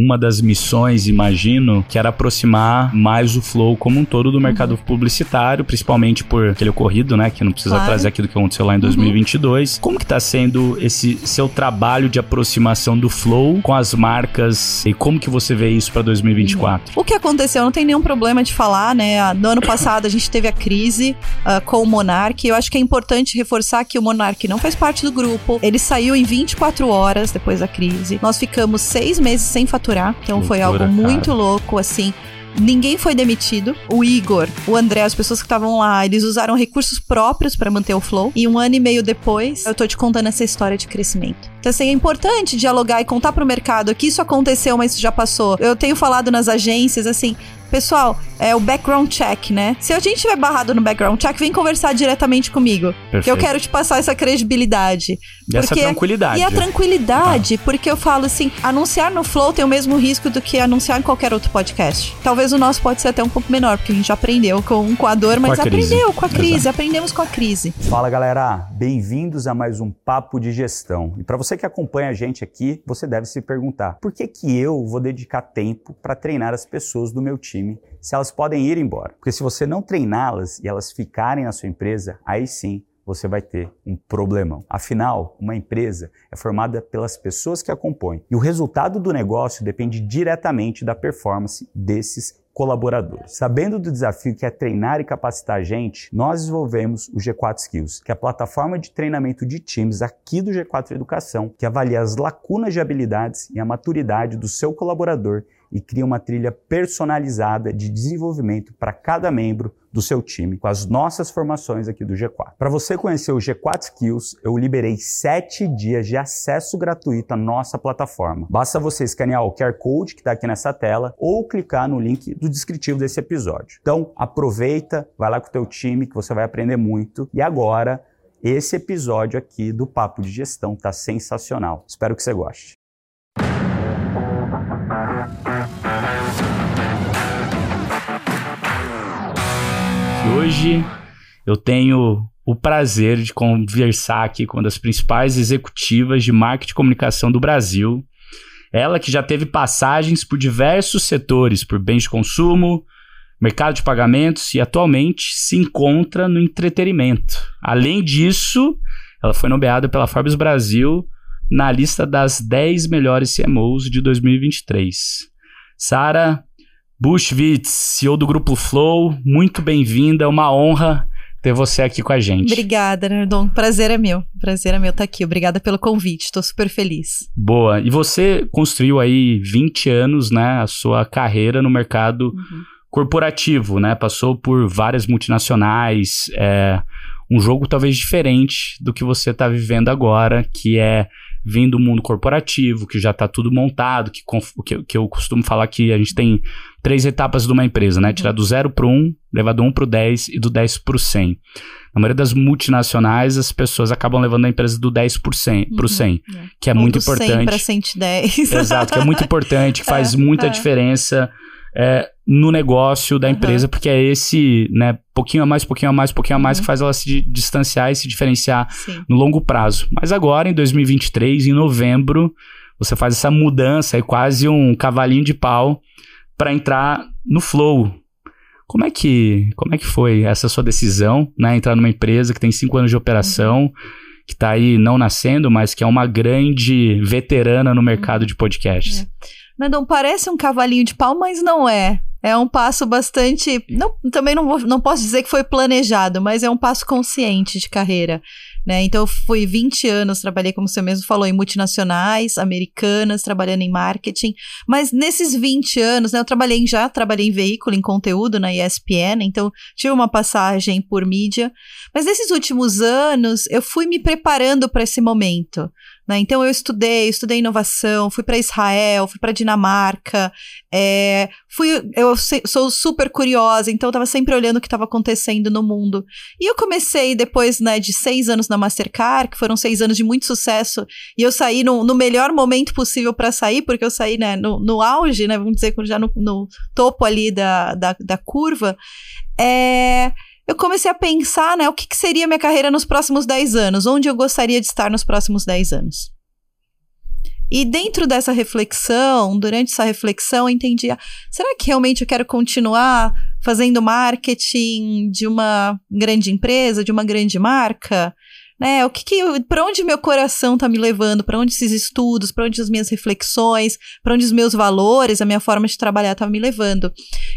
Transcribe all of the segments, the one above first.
uma das missões, imagino, que era aproximar mais o Flow como um todo do mercado uhum. publicitário, principalmente por aquele ocorrido, né, que não precisa claro. trazer aquilo que aconteceu lá em 2022. Uhum. Como que tá sendo esse seu trabalho de aproximação do Flow com as marcas e como que você vê isso para 2024? O que aconteceu, não tem nenhum problema de falar, né? No ano passado a gente teve a crise uh, com o Monark. Eu acho que é importante reforçar que o Monark não faz parte do grupo. Ele saiu em 24 horas depois da crise. Nós ficamos seis meses sem faturar, então Loucura, foi algo muito cara. louco, assim. Ninguém foi demitido. O Igor, o André, as pessoas que estavam lá, eles usaram recursos próprios para manter o flow. E um ano e meio depois, eu tô te contando essa história de crescimento. Então, assim, é importante dialogar e contar pro mercado que isso aconteceu, mas isso já passou. Eu tenho falado nas agências, assim, Pessoal, é o background check, né? Se a gente tiver barrado no background check, vem conversar diretamente comigo. Perfeito. Que eu quero te passar essa credibilidade. E essa tranquilidade. E a tranquilidade, ah. porque eu falo assim, anunciar no Flow tem o mesmo risco do que anunciar em qualquer outro podcast. Talvez o nosso pode ser até um pouco menor, porque a gente aprendeu com, com a dor, mas com a aprendeu com a crise, Exato. aprendemos com a crise. Fala galera, bem-vindos a mais um Papo de Gestão. E para você que acompanha a gente aqui, você deve se perguntar, por que que eu vou dedicar tempo para treinar as pessoas do meu time? Time se elas podem ir embora. Porque se você não treiná-las e elas ficarem na sua empresa, aí sim você vai ter um problemão. Afinal, uma empresa é formada pelas pessoas que a compõem e o resultado do negócio depende diretamente da performance desses colaboradores. Sabendo do desafio que é treinar e capacitar a gente, nós desenvolvemos o G4 Skills, que é a plataforma de treinamento de times aqui do G4 Educação, que avalia as lacunas de habilidades e a maturidade do seu colaborador e cria uma trilha personalizada de desenvolvimento para cada membro do seu time com as nossas formações aqui do G4. Para você conhecer o G4 Skills, eu liberei 7 dias de acesso gratuito à nossa plataforma. Basta você escanear o QR Code que está aqui nessa tela ou clicar no link do descritivo desse episódio. Então, aproveita, vai lá com o teu time que você vai aprender muito. E agora, esse episódio aqui do Papo de Gestão está sensacional. Espero que você goste. Hoje eu tenho o prazer de conversar aqui com uma das principais executivas de marketing e comunicação do Brasil. Ela que já teve passagens por diversos setores, por bens de consumo, mercado de pagamentos e atualmente se encontra no entretenimento. Além disso, ela foi nomeada pela Forbes Brasil na lista das 10 melhores CMOs de 2023. Sara, Bushwitz, CEO do Grupo Flow, muito bem-vinda, é uma honra ter você aqui com a gente. Obrigada, Nardon. Prazer é meu. Prazer é meu estar aqui. Obrigada pelo convite. Estou super feliz. Boa. E você construiu aí 20 anos, né, a sua carreira no mercado uhum. corporativo, né? Passou por várias multinacionais, é, um jogo talvez diferente do que você está vivendo agora, que é vindo do mundo corporativo, que já está tudo montado, que, que, que, eu costumo falar que a gente tem três etapas de uma empresa, né? Tirar do zero para um, levar do um para o 10 e do 10 para o 100. Na maioria das multinacionais, as pessoas acabam levando a empresa do 10 para o 100, uhum. 100 é. que é Ou muito do importante. 100 para 110. Exato, que é muito importante, que faz é, muita é. diferença é, no negócio da empresa, uhum. porque é esse, né, pouquinho a mais, pouquinho a mais, pouquinho a mais uhum. que faz ela se distanciar e se diferenciar Sim. no longo prazo. Mas agora, em 2023, em novembro, você faz essa mudança, é quase um cavalinho de pau para entrar no flow. Como é que, como é que foi essa sua decisão, né, entrar numa empresa que tem cinco anos de operação, que está aí não nascendo, mas que é uma grande veterana no mercado de podcast? É. Não parece um cavalinho de pau, mas não é. É um passo bastante. Não, também não, não posso dizer que foi planejado, mas é um passo consciente de carreira. Né? Então, eu fui 20 anos, trabalhei, como você mesmo falou, em multinacionais, americanas, trabalhando em marketing. Mas nesses 20 anos, né, eu trabalhei já, trabalhei em veículo, em conteúdo na ESPN, então tive uma passagem por mídia. Mas nesses últimos anos, eu fui me preparando para esse momento. Né? Então eu estudei, estudei inovação, fui para Israel, fui para Dinamarca, é, fui, eu sou super curiosa, então eu estava sempre olhando o que estava acontecendo no mundo. E eu comecei depois né, de seis anos na Mastercard, que foram seis anos de muito sucesso, e eu saí no, no melhor momento possível para sair, porque eu saí né, no, no auge, né, vamos dizer, já no, no topo ali da, da, da curva. É eu comecei a pensar, né, o que, que seria minha carreira nos próximos 10 anos, onde eu gostaria de estar nos próximos 10 anos. E dentro dessa reflexão, durante essa reflexão, eu entendi: ah, será que realmente eu quero continuar fazendo marketing de uma grande empresa, de uma grande marca? Né? O que, que para onde meu coração tá me levando? Para onde esses estudos? Para onde as minhas reflexões? Para onde os meus valores, a minha forma de trabalhar tá me levando?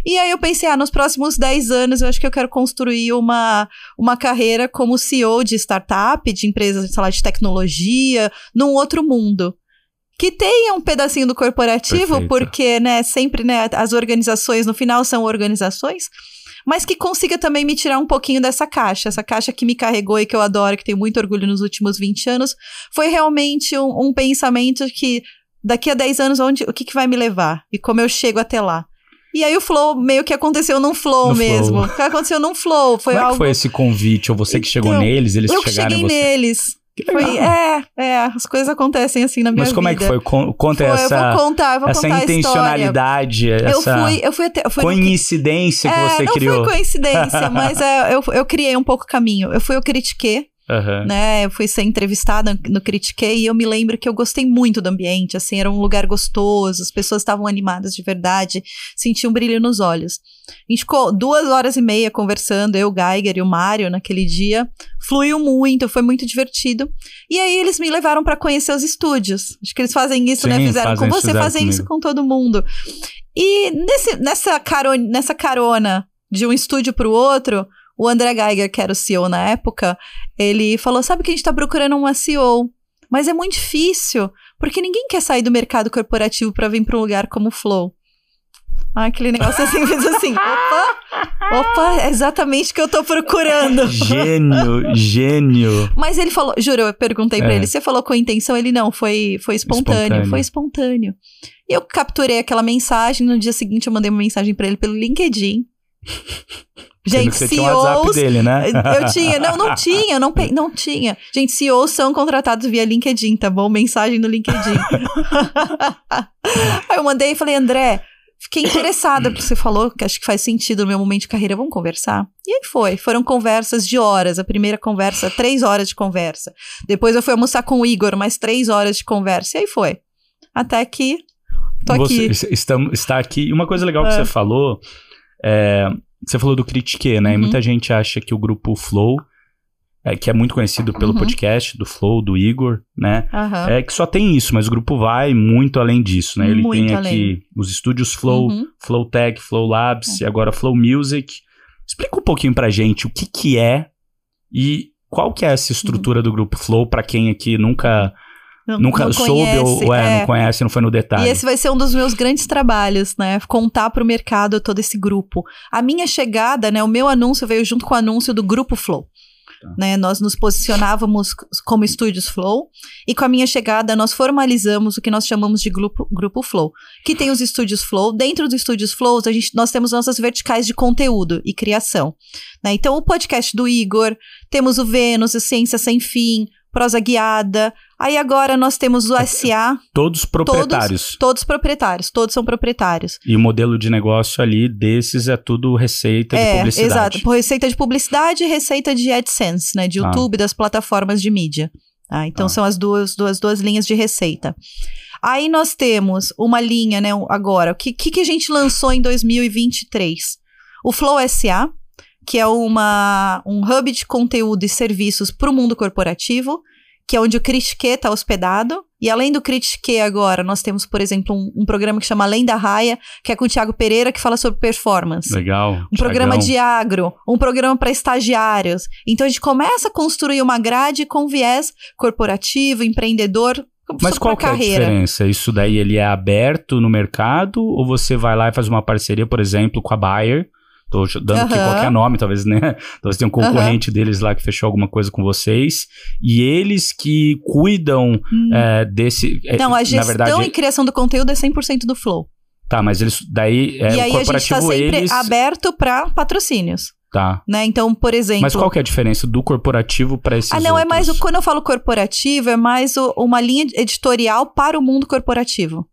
E aí eu pensei, ah, nos próximos 10 anos eu acho que eu quero construir uma, uma carreira como CEO de startup, de empresa, sei lá, de tecnologia, num outro mundo que tenha um pedacinho do corporativo, Perfeito. porque, né, sempre, né, as organizações, no final, são organizações, mas que consiga também me tirar um pouquinho dessa caixa. Essa caixa que me carregou e que eu adoro, que tenho muito orgulho nos últimos 20 anos, foi realmente um, um pensamento que daqui a 10 anos, onde, o que, que vai me levar? E como eu chego até lá? E aí o flow meio que aconteceu num flow no mesmo. Flow. Aconteceu num flow. Foi como algo... É foi esse convite? Ou você que chegou então, neles, eles eu chegaram cheguei você? neles. Foi, é, é, as coisas acontecem assim na minha vida. Mas como vida. é que foi? Conta foi, essa, eu vou contar, eu vou essa contar intencionalidade, essa eu fui, eu fui até, eu fui coincidência que, que você é, não criou. Não foi coincidência, mas é, eu, eu criei um pouco o caminho. Eu fui, eu critiquei, Uhum. Né? Eu fui ser entrevistada no Critiquei e eu me lembro que eu gostei muito do ambiente, assim, era um lugar gostoso, as pessoas estavam animadas de verdade, senti um brilho nos olhos. A gente ficou duas horas e meia conversando, eu, o Geiger e o Mário naquele dia. Fluiu muito, foi muito divertido. E aí eles me levaram para conhecer os estúdios. Acho que eles fazem isso, né? Sim, né? Fizeram com você, fazem comigo. isso com todo mundo. E nesse, nessa, carona, nessa carona de um estúdio para o outro, o André Geiger, que era o CEO na época, ele falou: sabe que a gente está procurando uma CEO, mas é muito difícil, porque ninguém quer sair do mercado corporativo para vir para um lugar como o Flow. Ah, aquele negócio assim, fez assim, opa, opa, é exatamente o que eu tô procurando. Gênio, gênio. Mas ele falou, juro, eu perguntei é. pra ele, você falou com intenção? Ele não, foi, foi espontâneo, espontâneo, foi espontâneo. E eu capturei aquela mensagem, no dia seguinte eu mandei uma mensagem para ele pelo LinkedIn. Gente, você CEOs, tinha o WhatsApp dele, né? Eu tinha, não, não tinha, não, não tinha. Gente, CEOs são contratados via LinkedIn, tá bom? Mensagem no LinkedIn. Aí eu mandei e falei, André, fiquei interessada porque você falou, que acho que faz sentido no meu momento de carreira, vamos conversar? E aí foi, foram conversas de horas, a primeira conversa, três horas de conversa. Depois eu fui almoçar com o Igor, mais três horas de conversa, e aí foi. Até que tô você aqui. Está, está aqui. E uma coisa legal é. que você falou é você falou do Critique, né? Uhum. E muita gente acha que o grupo Flow, é, que é muito conhecido pelo uhum. podcast do Flow, do Igor, né? Uhum. É que só tem isso, mas o grupo vai muito além disso, né? Ele muito tem além. aqui os estúdios Flow, Uhum. Flow Tech, Flow Labs É. e agora Flow Music. Explica um pouquinho pra gente o que que é e qual que é essa estrutura do grupo Flow pra quem aqui nunca Não- nunca não soube conhece, ou é, é. não conhece, não foi no detalhe. E esse vai ser um dos meus grandes trabalhos, né? Contar para o mercado todo esse grupo. A minha chegada, né? O meu anúncio veio junto com o anúncio do Grupo Flow. Tá. Né, nós nos posicionávamos como estúdios Flow e com a minha chegada nós formalizamos o que nós chamamos de grupo, grupo Flow, que tem os estúdios Flow. Dentro dos estúdios Flow, a gente, nós temos nossas verticais de conteúdo e criação. né? Então, o podcast do Igor, temos o Vênus, o Ciência Sem Fim, Prosa Guiada. Aí agora nós temos o SA, Todos proprietários. Todos proprietários, todos são proprietários. E o modelo de negócio ali desses é tudo receita de é, publicidade. exato. Por Receita de publicidade e receita de AdSense, né? De Ah. YouTube, das plataformas de mídia. Ah, então Ah. são as duas, duas, duas linhas de receita. Aí nós temos uma linha, né? Agora, o que, que, que a gente lançou em 2023? O Flow SA, que é uma, um hub de conteúdo e serviços para o mundo corporativo, que é onde o Critique está hospedado. E além do Critique agora, nós temos, por exemplo, um, um programa que chama Além da Raia, que é com o Thiago Pereira, que fala sobre performance. Legal. Um programa Thiagão. de agro, um programa para estagiários. Então a gente começa a construir uma grade com viés corporativo, empreendedor, Mas qual que é a diferença? Isso daí ele é aberto no mercado ou você vai lá e faz uma parceria, por exemplo, com a Bayer? Tô dando aqui Aham. qualquer nome, talvez, né? Talvez tenha um concorrente deles lá que fechou alguma coisa com vocês. E eles que cuidam Hum. é, desse. é, Não, a na gestão verdade, e criação do conteúdo é 100% do Flow. Tá, mas eles. Daí é e aí a gente está sempre eles. aberto para patrocínios. Tá. Né? Então, por exemplo. Mas qual que é a diferença do corporativo para esses Ah, não, é mais o, outros? quando eu falo corporativo, é mais o- uma linha editorial para o mundo corporativo.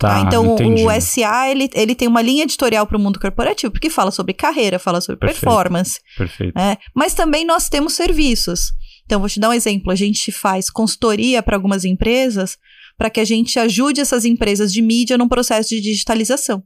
Tá, tá? Então, o- entendi. o SA, ele, ele tem uma linha editorial para o mundo corporativo, porque fala sobre carreira, fala sobre Perfeito. performance. Perfeito. É, mas também nós temos serviços. Então, vou te dar um exemplo. A gente faz consultoria para algumas empresas para que a gente ajude essas empresas de mídia num processo de digitalização.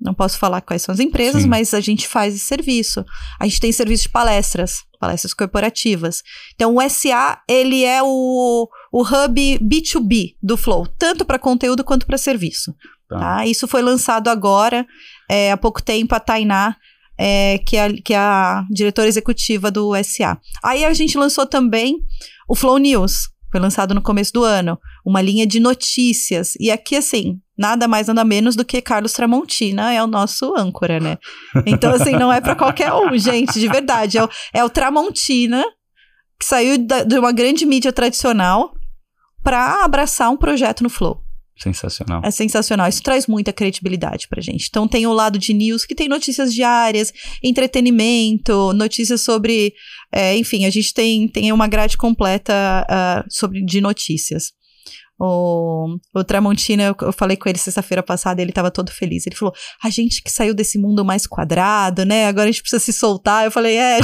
Não posso falar quais são as empresas, Sim. mas a gente faz esse serviço. A gente tem serviço de palestras, palestras corporativas. Então, o SA, ele é o, o hub B2B do Flow, tanto para conteúdo quanto para serviço. Tá. Tá? Isso foi lançado agora, é, há pouco tempo, a Tainá, é, que, é, a- que é a diretora executiva do SA. Aí a gente lançou também o Flow News, foi lançado no começo do ano, uma linha de notícias. E aqui, assim, nada mais, nada menos do que Carlos Tramontina é o nosso âncora, né? Então, assim, não é pra qualquer um, gente, de verdade. É o, é o Tramontina, que saiu da- de uma grande mídia tradicional pra abraçar um projeto no Flow. Sensacional. É sensacional. Isso traz muita credibilidade pra gente. Então tem o lado de news que tem notícias diárias, entretenimento, notícias sobre. é, enfim, a gente tem, tem uma grade completa ah, sobre, de notícias. O, o Tramontina, eu, eu falei com ele sexta-feira passada, ele tava todo feliz. Ele falou: a gente que saiu desse mundo mais quadrado, né? Agora a gente precisa se soltar. Eu falei: é.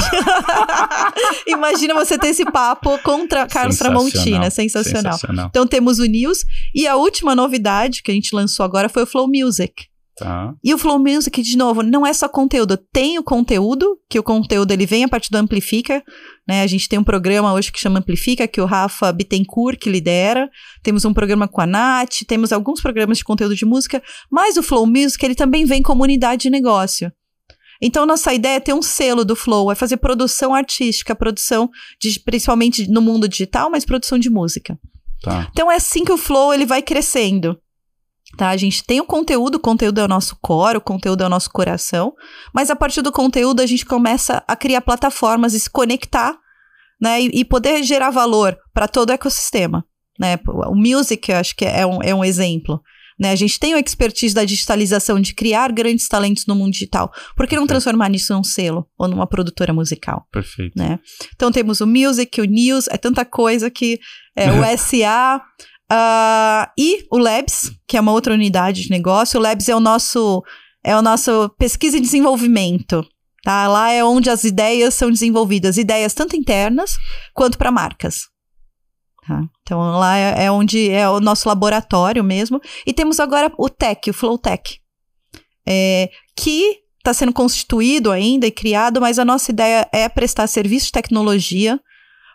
Imagina você ter esse papo contra Carlos Tramontina. Sensacional. Sensacional. Então temos o News. E a última novidade que a gente lançou agora foi o Flow Music. Tá. E o Flow Music, de novo, não é só conteúdo. Tem o conteúdo, que o conteúdo ele vem a partir do Amplifica. Né? A gente tem um programa hoje que chama Amplifica, que o Rafa Bittencourt que lidera. Temos um programa com a Nath, temos alguns programas de conteúdo de música. Mas o Flow Music, ele também vem comunidade de negócio. Então, nossa ideia é ter um selo do Flow, é fazer produção artística, produção, de, principalmente no mundo digital, mas produção de música. Tá. Então é assim que o flow ele vai crescendo. Tá? A gente tem o conteúdo, o conteúdo é o nosso core, o conteúdo é o nosso coração, mas a partir do conteúdo a gente começa a criar plataformas e se conectar, né, e, e poder gerar valor para todo o ecossistema, né? O music eu acho que é um, é um exemplo. Né? A gente tem o expertise da digitalização de criar grandes talentos no mundo digital. Por que não transformar nisso num selo ou numa produtora musical? Perfeito. né? Então temos o Music, o News, é tanta coisa que é o SA ah, e o Labs, que é uma outra unidade de negócio. O Labs é o nosso é o nosso pesquisa e desenvolvimento. Tá? Lá é onde as ideias são desenvolvidas, ideias tanto internas quanto para marcas. Tá? Então lá é, é onde é o nosso laboratório mesmo. E temos agora o Tech, o Flow Tech, é, que está sendo constituído ainda e criado, mas a nossa ideia é prestar serviço de tecnologia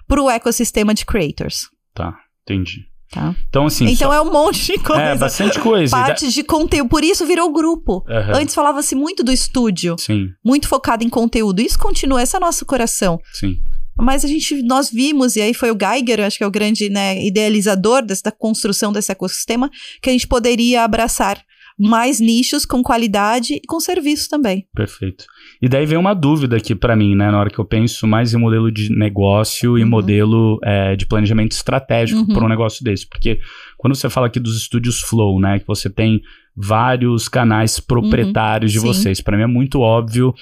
para o ecossistema de creators. Tá. Entendi. Tá? Então, assim. então só- é um monte de coisa. É, bastante coisa. E da- Parte de conteúdo. Por isso virou grupo. Aham. Antes falava-se muito do estúdio, Sim, muito focado em conteúdo. Isso continua, esse é nosso coração. sim. Mas a gente, nós vimos, e aí foi o Geiger, acho que é o grande né, idealizador dessa construção desse ecossistema, que a gente poderia abraçar mais nichos com qualidade e com serviço também. Perfeito. E daí vem uma dúvida aqui pra mim, né? Na hora que eu penso mais em modelo de negócio e Uhum. modelo é, de planejamento estratégico Uhum. para um negócio desse. Porque quando você fala aqui dos estúdios Flow, né? Que você tem vários canais proprietários de Uhum. Sim. vocês. Pra mim é muito óbvio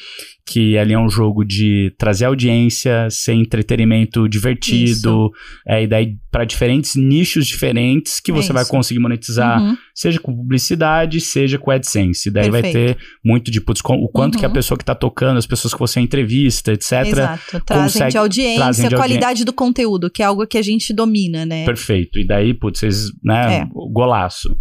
que ali é um jogo de trazer audiência, ser entretenimento divertido, é, e daí para diferentes nichos diferentes que É você vai isso. conseguir monetizar Uhum. seja com publicidade, seja com AdSense. Daí vai Perfeito. ter muito de putz, com- o quanto Uhum. que a pessoa que tá tocando, as pessoas que você entrevista, etc. Exato. Trazem consegue- de audiência, trazem de qualidade do conteúdo, que é algo que a gente domina, né? Perfeito. E daí, putz, vocês, né, É. o golaço.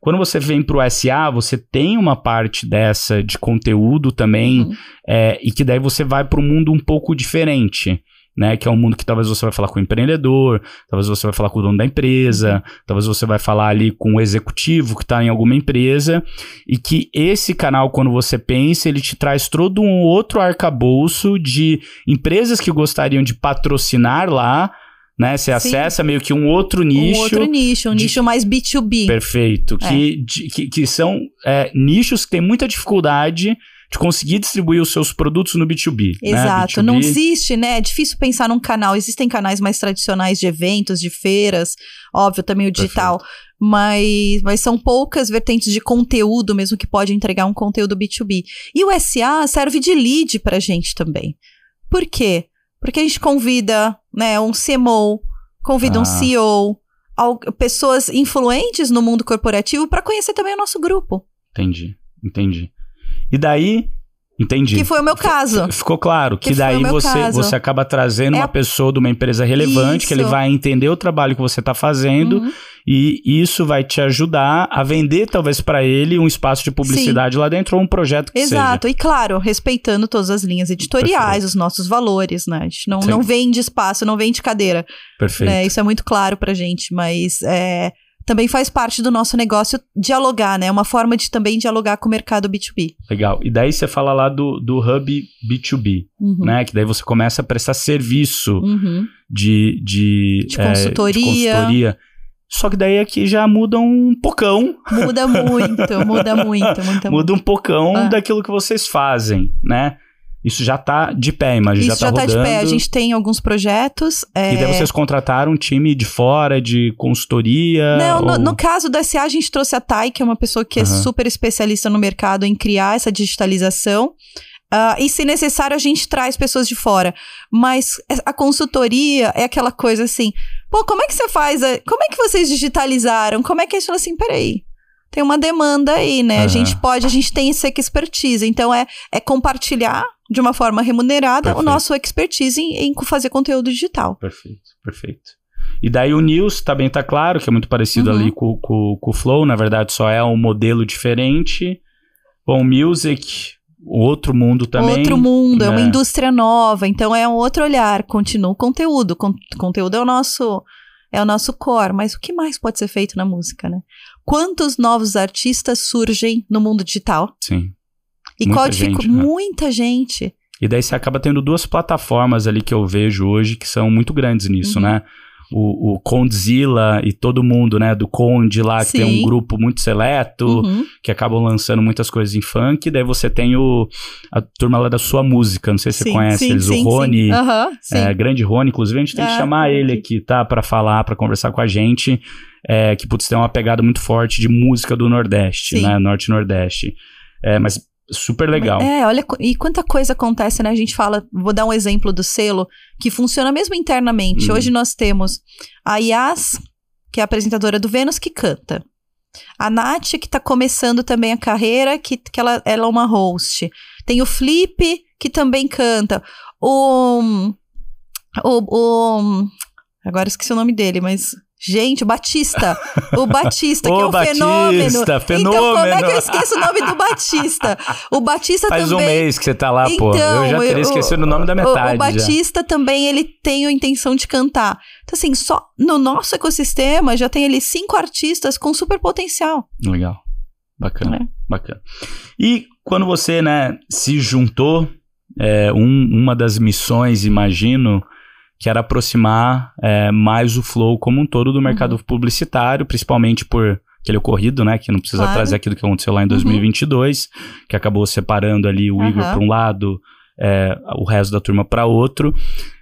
Quando você vem pro SA, você tem uma parte dessa de conteúdo também, Uhum. é, e que daí você vai para um mundo um pouco diferente. Né, que é um mundo que talvez você vai falar com o empreendedor, talvez você vai falar com o dono da empresa, Uhum. talvez você vai falar ali com o executivo que está em alguma empresa, e que esse canal, quando você pensa, ele te traz todo um outro arcabouço de empresas que gostariam de patrocinar lá, né? Você Sim. acessa meio que um outro nicho. Um outro nicho, um de- nicho mais B2B. Perfeito. É. Que, de- que, que são é, nichos que têm muita dificuldade de conseguir distribuir os seus produtos no B2B. né? Exato, B2B, não existe, né? É difícil pensar num canal. Existem canais mais tradicionais de eventos, de feiras, óbvio, também o digital, mas, mas são poucas vertentes de conteúdo mesmo que pode entregar um conteúdo B2B. E o SA serve de lead pra gente também. Por quê? Porque a gente convida, né, um CMO, convida Ah. um CEO, al- pessoas influentes no mundo corporativo para conhecer também o nosso grupo. Entendi, entendi. E daí, Entendi. Que foi o meu caso. Ficou claro que, Que daí você, caso. você acaba trazendo É uma a- pessoa de uma empresa relevante, que ele Isso. vai entender o trabalho que você está fazendo Uhum. e isso vai te ajudar a vender talvez para ele um espaço de publicidade lá dentro ou um projeto que Exato, e claro, respeitando todas as linhas editoriais, Perfeito. os nossos valores, né? A gente não, Sim. não vende espaço, não vende cadeira, seja. Perfeito. né? Isso é muito claro pra gente, mas é, também faz parte do nosso negócio dialogar, né? É uma forma de também dialogar com o mercado B2B. Legal. E daí você fala lá do, do Hub B2B, Uhum. né? Que daí você começa a prestar serviço Uhum. de, de, De é, consultoria. de consultoria. Só que daí aqui já muda um pocão, Muda muito, muda muito, muda, muda um pocão Ah. daquilo que vocês fazem, né? Isso já tá de pé, imagina, Isso já, já tá tá de rodando. pé. A gente tem alguns projetos. é, E daí vocês contrataram um time de fora, de consultoria? Não, no, ou- no caso da SA, a gente trouxe a Thay, que é uma pessoa que é Aham. super especialista no mercado em criar essa digitalização. Ah, e se necessário, a gente traz pessoas de fora. Mas a consultoria é aquela coisa assim: pô, como é que você faz? a- Como é que vocês digitalizaram? Como é que a gente fala assim? Peraí. Tem uma demanda aí, né? A Aham. gente pode, a gente tem essa expertise. Então, é, é compartilhar de uma forma remunerada Perfeito. o nosso expertise em, em fazer conteúdo digital. Perfeito, perfeito. E daí o News também tá claro, que é muito parecido Uhum. ali com, com, com o Flow, na verdade só é um modelo diferente. Bom, Music, outro mundo também. Outro mundo, é uma né? indústria nova, então é um outro olhar, continua o conteúdo. Con conteúdo é o nosso é o nosso core, mas o que mais pode ser feito na música, né? Quantos novos artistas surgem no mundo digital? Sim. E Muita qual gente, né? Muita gente. E daí você acaba tendo duas plataformas ali que eu vejo hoje que são muito grandes nisso, Uhum. né? O, o Condzilla e todo mundo, né? Do Conde lá, que tem um Sim. grupo muito seleto, Uhum. que acabam lançando muitas coisas em funk. Daí você tem o, a turma lá da sua música, não sei se você Sim, conhece sim, eles, sim, o Rony. Sim. Sim. É, grande Rony, inclusive, a gente tem que Ah, chamar ele aqui. tá? Pra falar, pra conversar com a gente. É, que, putz, tem uma pegada muito forte de música do Nordeste, Sim. né? Norte e Nordeste. É, mas super legal. É, olha, e quanta coisa acontece, né? A gente fala, vou dar um exemplo do selo, que funciona mesmo internamente. Uhum. Hoje nós temos a Yas, que é a apresentadora do Vênus, que canta. A Nath, que tá começando também a carreira, que, que ela, ela é uma host. Tem o Flip, que também canta. O. O. o agora esqueci o nome dele, mas. Gente, o Batista. O Batista, que é um Batista, fenômeno. Então, como é que fenômeno. eu esqueço o nome do Batista? O Batista Faz um também. mês que você tá lá, pô. Eu já Então, teria o- esquecido o nome da O- metade. O, Batista também, ele tem a intenção de cantar. Então, assim, só no nosso ecossistema já tem ali cinco artistas com super potencial. já. Legal. Bacana, né? bacana. E quando você, né, se juntou, é, um- uma das missões, imagino, que era aproximar é, mais o flow como um todo do Uhum. mercado publicitário, principalmente por aquele ocorrido, né, que não precisa Claro. Uhum. trazer aquilo que aconteceu lá em 2022, que acabou separando ali o Igor para um lado, é, o resto da turma para outro.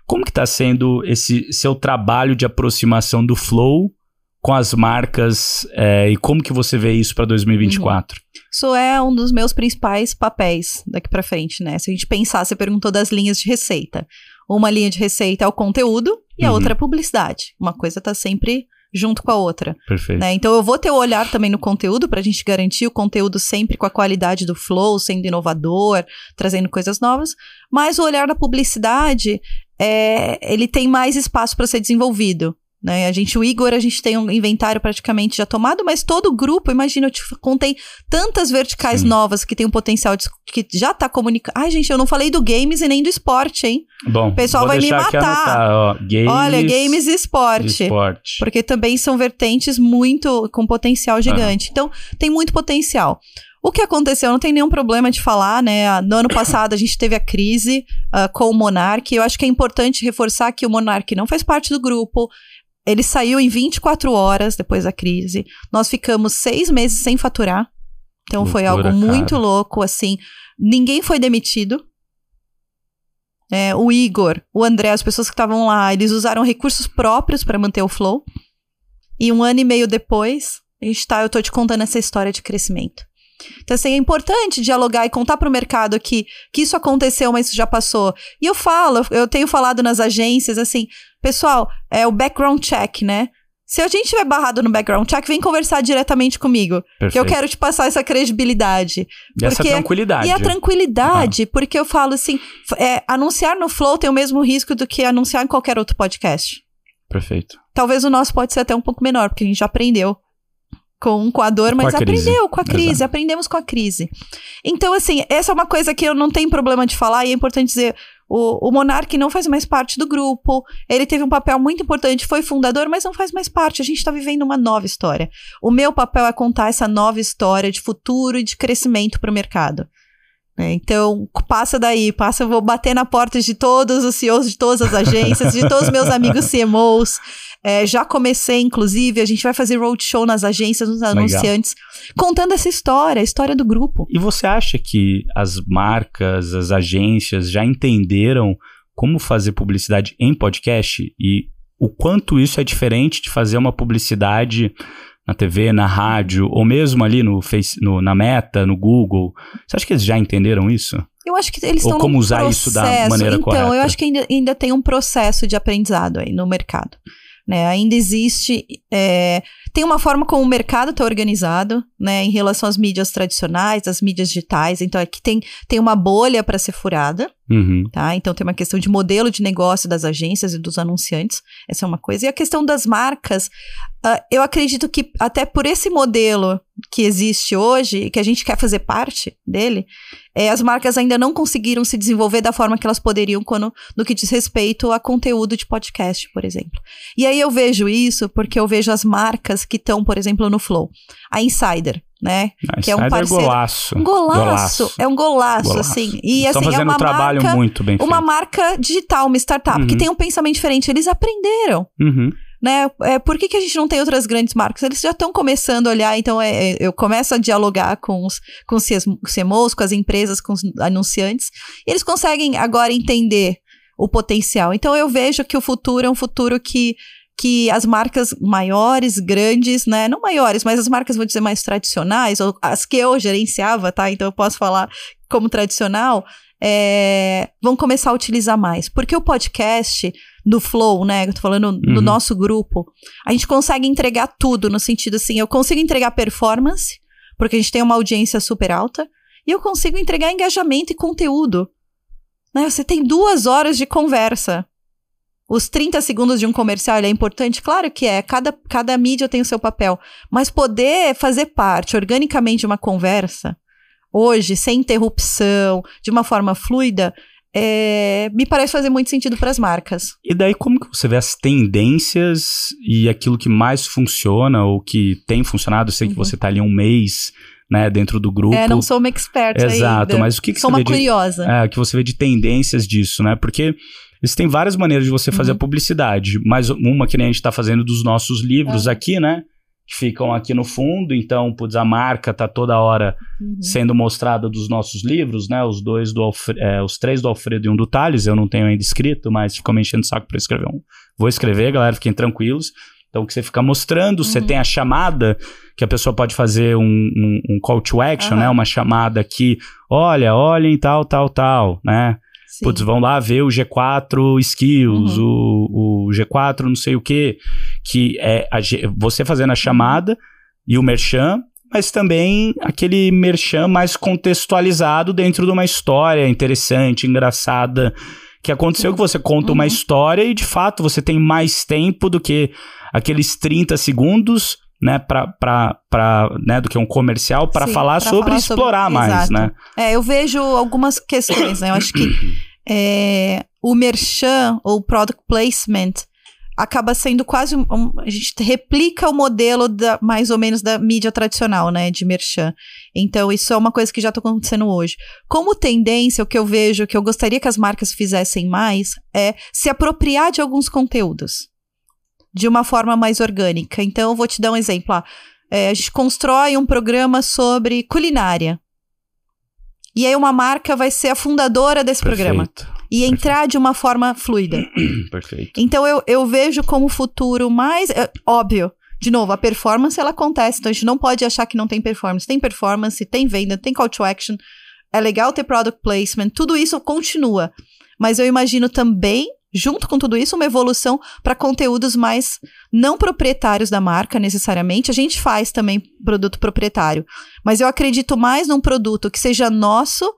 Como que está sendo esse seu trabalho de aproximação do flow com as marcas é, e como que você vê isso para 2024? Isso é um dos meus principais papéis daqui pra frente, né? Se a gente pensar, você perguntou das linhas de receita. Uma linha de receita é o conteúdo e a Uhum. outra é a publicidade. Uma coisa tá sempre junto com a outra. Perfeito. né? Então eu vou ter o olhar também no conteúdo pra gente garantir o conteúdo sempre com a qualidade do flow, sendo inovador, trazendo coisas novas. Mas o olhar da publicidade, é, ele tem mais espaço para ser desenvolvido. Né? A gente, o Igor, a gente tem um inventário praticamente já tomado, mas todo o grupo, imagina, eu te contei tantas verticais Sim. novas que tem um potencial de, que já tá comunicando. Ai, gente, eu não falei do games e nem do esporte, hein? Bom, O pessoal vai me matar. anotar, ó, games, Olha, games e esporte. esporte. Porque também são vertentes muito com potencial gigante. Então, tem muito potencial. O que aconteceu, não tem nenhum problema de falar, né? No ano passado a gente teve a crise ah, com o Monark. Eu acho que é importante reforçar que o Monark não faz parte do grupo. Ele saiu em 24 horas depois da crise. Nós ficamos seis meses sem faturar. Então foi Loucura, algo muito cara. louco, assim. Ninguém foi demitido. É, o Igor, o André, as pessoas que estavam lá, eles usaram recursos próprios para manter o flow. E um ano e meio depois, a gente tá, eu tô te contando essa história de crescimento. Então, assim, é importante dialogar e contar pro mercado que, que isso aconteceu, mas isso já passou. E eu falo, eu tenho falado nas agências, assim, pessoal, é o background check, né? Se a gente tiver barrado no background check, vem conversar diretamente comigo. Que eu quero te passar essa credibilidade. E essa tranquilidade. E a tranquilidade, porque eu falo assim: é, anunciar no Flow tem o mesmo risco do que anunciar em qualquer outro podcast. Perfeito. Talvez o nosso pode ser até um pouco menor, porque a gente já aprendeu com, com a dor, mas com a aprendeu com a crise, Exato. aprendemos com a crise. Então, assim, essa é uma coisa que eu não tenho problema de falar e é importante dizer. O, o Monark não faz mais parte do grupo. Ele teve um papel muito importante, foi fundador, mas não faz mais parte. A gente está vivendo uma nova história. O meu papel é contar essa nova história de futuro e de crescimento para o mercado. É, então, passa daí, passa, eu vou bater na porta de todos os CEOs de todas as agências, de todos os meus amigos CMOs. É, já comecei, inclusive, a gente vai fazer roadshow nas agências, nos anunciantes, Legal. contando essa história, a história do grupo. E você acha que as marcas, as agências já entenderam como fazer publicidade em podcast e o quanto isso é diferente de fazer uma publicidade na TV, na rádio, ou mesmo ali no Face, no, na Meta, no Google. Você acha que eles já entenderam isso? Eu acho que eles Ou estão como usar processo. isso da maneira então, correta? Então, eu acho que ainda, ainda tem um processo de aprendizado aí no mercado. Né? Ainda existe. É, tem uma forma como o mercado está organizado, né, em relação às mídias tradicionais, às mídias digitais. Então, aqui tem, tem uma bolha para ser furada. Uhum. Tá? Então, tem uma questão de modelo de negócio das agências e dos anunciantes. Essa é uma coisa. E a questão das marcas, uh, eu acredito que até por esse modelo que existe hoje, que a gente quer fazer parte dele, é, as marcas ainda não conseguiram se desenvolver da forma que elas poderiam quando, no que diz respeito a conteúdo de podcast, por exemplo. E aí eu vejo isso porque eu vejo as marcas que estão, por exemplo, no Flow. A Insider, né? Que é um parceiro. Golaço. Um golaço. golaço. É um golaço, golaço. assim. E Estão assim, fazendo é uma um trabalho marca, muito bem feito. Uma marca digital, uma startup, uhum. que tem um pensamento diferente. Eles aprenderam. Uhum né? É, por que, que a gente não tem outras grandes marcas? Eles já estão começando a olhar, então é, é, eu começo a dialogar com os, com os CMOs, com as empresas, com os anunciantes, e eles conseguem agora entender o potencial. Então eu vejo que o futuro é um futuro que que as marcas maiores, grandes, né? Não maiores, mas as marcas, vou dizer, mais tradicionais, ou as que eu gerenciava, tá? Então eu posso falar como tradicional, é, vão começar a utilizar mais. Porque o podcast do Flow, né? Eu tô falando uhum. do nosso grupo, a gente consegue entregar tudo no sentido assim, eu consigo entregar performance, porque a gente tem uma audiência super alta, e eu consigo entregar engajamento e conteúdo. Né? Você tem duas horas de conversa. Os 30 segundos de um comercial é importante? Claro que é. Cada, cada mídia tem o seu papel. Mas poder fazer parte organicamente de uma conversa, hoje, sem interrupção, de uma forma fluida, é, me parece fazer muito sentido para as marcas. E daí, como que você vê as tendências e aquilo que mais funciona ou que tem funcionado? Eu sei uhum. que você está ali um mês né, dentro do grupo. É, não sou uma expert Exato, ainda. mas o que, que sou você uma vê curiosa. É, que você vê de tendências disso, né? Porque existem várias maneiras de você fazer uhum. a publicidade, mas uma que nem a gente está fazendo dos nossos livros uhum. aqui, né? que ficam aqui no fundo, então, putz, a marca tá toda hora uhum. sendo mostrada dos nossos livros, né? Os dois do Alfre é, os três do Alfredo e um do Thales, eu não tenho ainda escrito, mas ficou me enchendo o saco para escrever um. Vou escrever, galera, fiquem tranquilos. Então, que você fica mostrando, uhum. você tem a chamada, que a pessoa pode fazer um, um, um call to action, uhum. né? Uma chamada que, olha, olhem tal, tal, tal, né? Sim. Putz, vão lá ver o G4 Skills, uhum. o, o G4 não sei o que, que é a, você fazendo a chamada e o merchan, mas também aquele merchan mais contextualizado dentro de uma história interessante, engraçada, que aconteceu que você conta uhum. uma história e de fato você tem mais tempo do que aqueles 30 segundos né, pra, pra, pra, né, do que um comercial para falar sobre falar explorar sobre... mais, Exato. né? É, eu vejo algumas questões, né? Eu acho que é, o merchan ou product placement acaba sendo quase um, um, a gente replica o modelo da mais ou menos da mídia tradicional, né, de merchan. Então isso é uma coisa que já está acontecendo hoje. Como tendência, o que eu vejo que eu gostaria que as marcas fizessem mais é se apropriar de alguns conteúdos de uma forma mais orgânica. Então, eu vou te dar um exemplo. Ah, é, a gente constrói um programa sobre culinária. E aí uma marca vai ser a fundadora desse Perfeito. programa. E entrar Perfeito. de uma forma fluida. Perfeito. Então eu, eu vejo como futuro mais. É, óbvio. De novo, a performance ela acontece, então a gente não pode achar que não tem performance. Tem performance, tem venda, tem call to action. É legal ter product placement, tudo isso continua. Mas eu imagino também junto com tudo isso, uma evolução para conteúdos mais não proprietários da marca, necessariamente. A gente faz também produto proprietário, mas eu acredito mais num produto que seja nosso,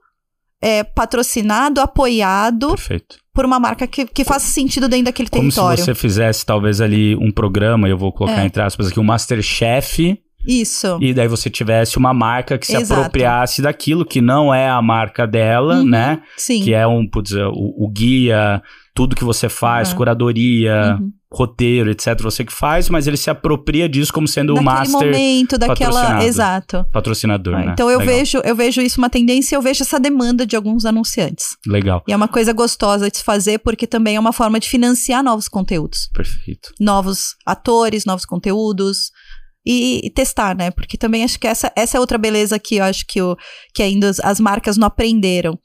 é, patrocinado, apoiado Perfeito. por uma marca que, que faça sentido dentro daquele Como território. se você fizesse talvez ali um programa, eu vou colocar É. entre aspas aqui, um Masterchef, Isso. e daí você tivesse uma marca que se Exato. apropriasse daquilo que não é a marca dela, Uhum. né? Sim. Que é um, putz, o, o guia, tudo que você faz, Uhum. curadoria, Uhum. roteiro, etc. Você que faz, mas ele se apropria disso como sendo o master momento, daquela. Exato. patrocinador, né? Então eu Legal. vejo, eu vejo isso uma tendência, eu vejo essa demanda de alguns anunciantes. Legal, E é uma coisa gostosa de se fazer, porque também é uma forma de financiar novos conteúdos. perfeito. Novos atores, novos conteúdos. E, e testar, né? Porque também acho que essa, essa é outra beleza que eu acho que, o, que ainda as, as marcas não aprenderam.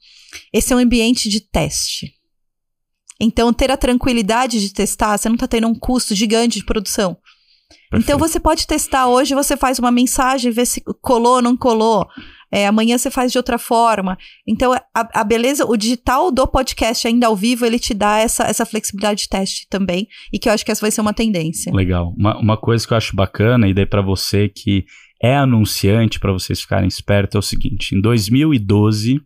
Esse é um ambiente de teste. Então, ter a tranquilidade de testar, você não tá tendo um custo gigante de produção. Então perfeito. você pode testar hoje, você faz uma mensagem, vê se colou ou não colou. É, amanhã você faz de outra forma. Então, a, a beleza, o digital do podcast ainda ao vivo, ele te dá essa, essa flexibilidade de teste também. E que eu acho que essa vai ser uma tendência. Legal. Uma, uma coisa que eu acho bacana, e daí pra você que é anunciante, pra vocês ficarem espertos, é o seguinte: em 2012,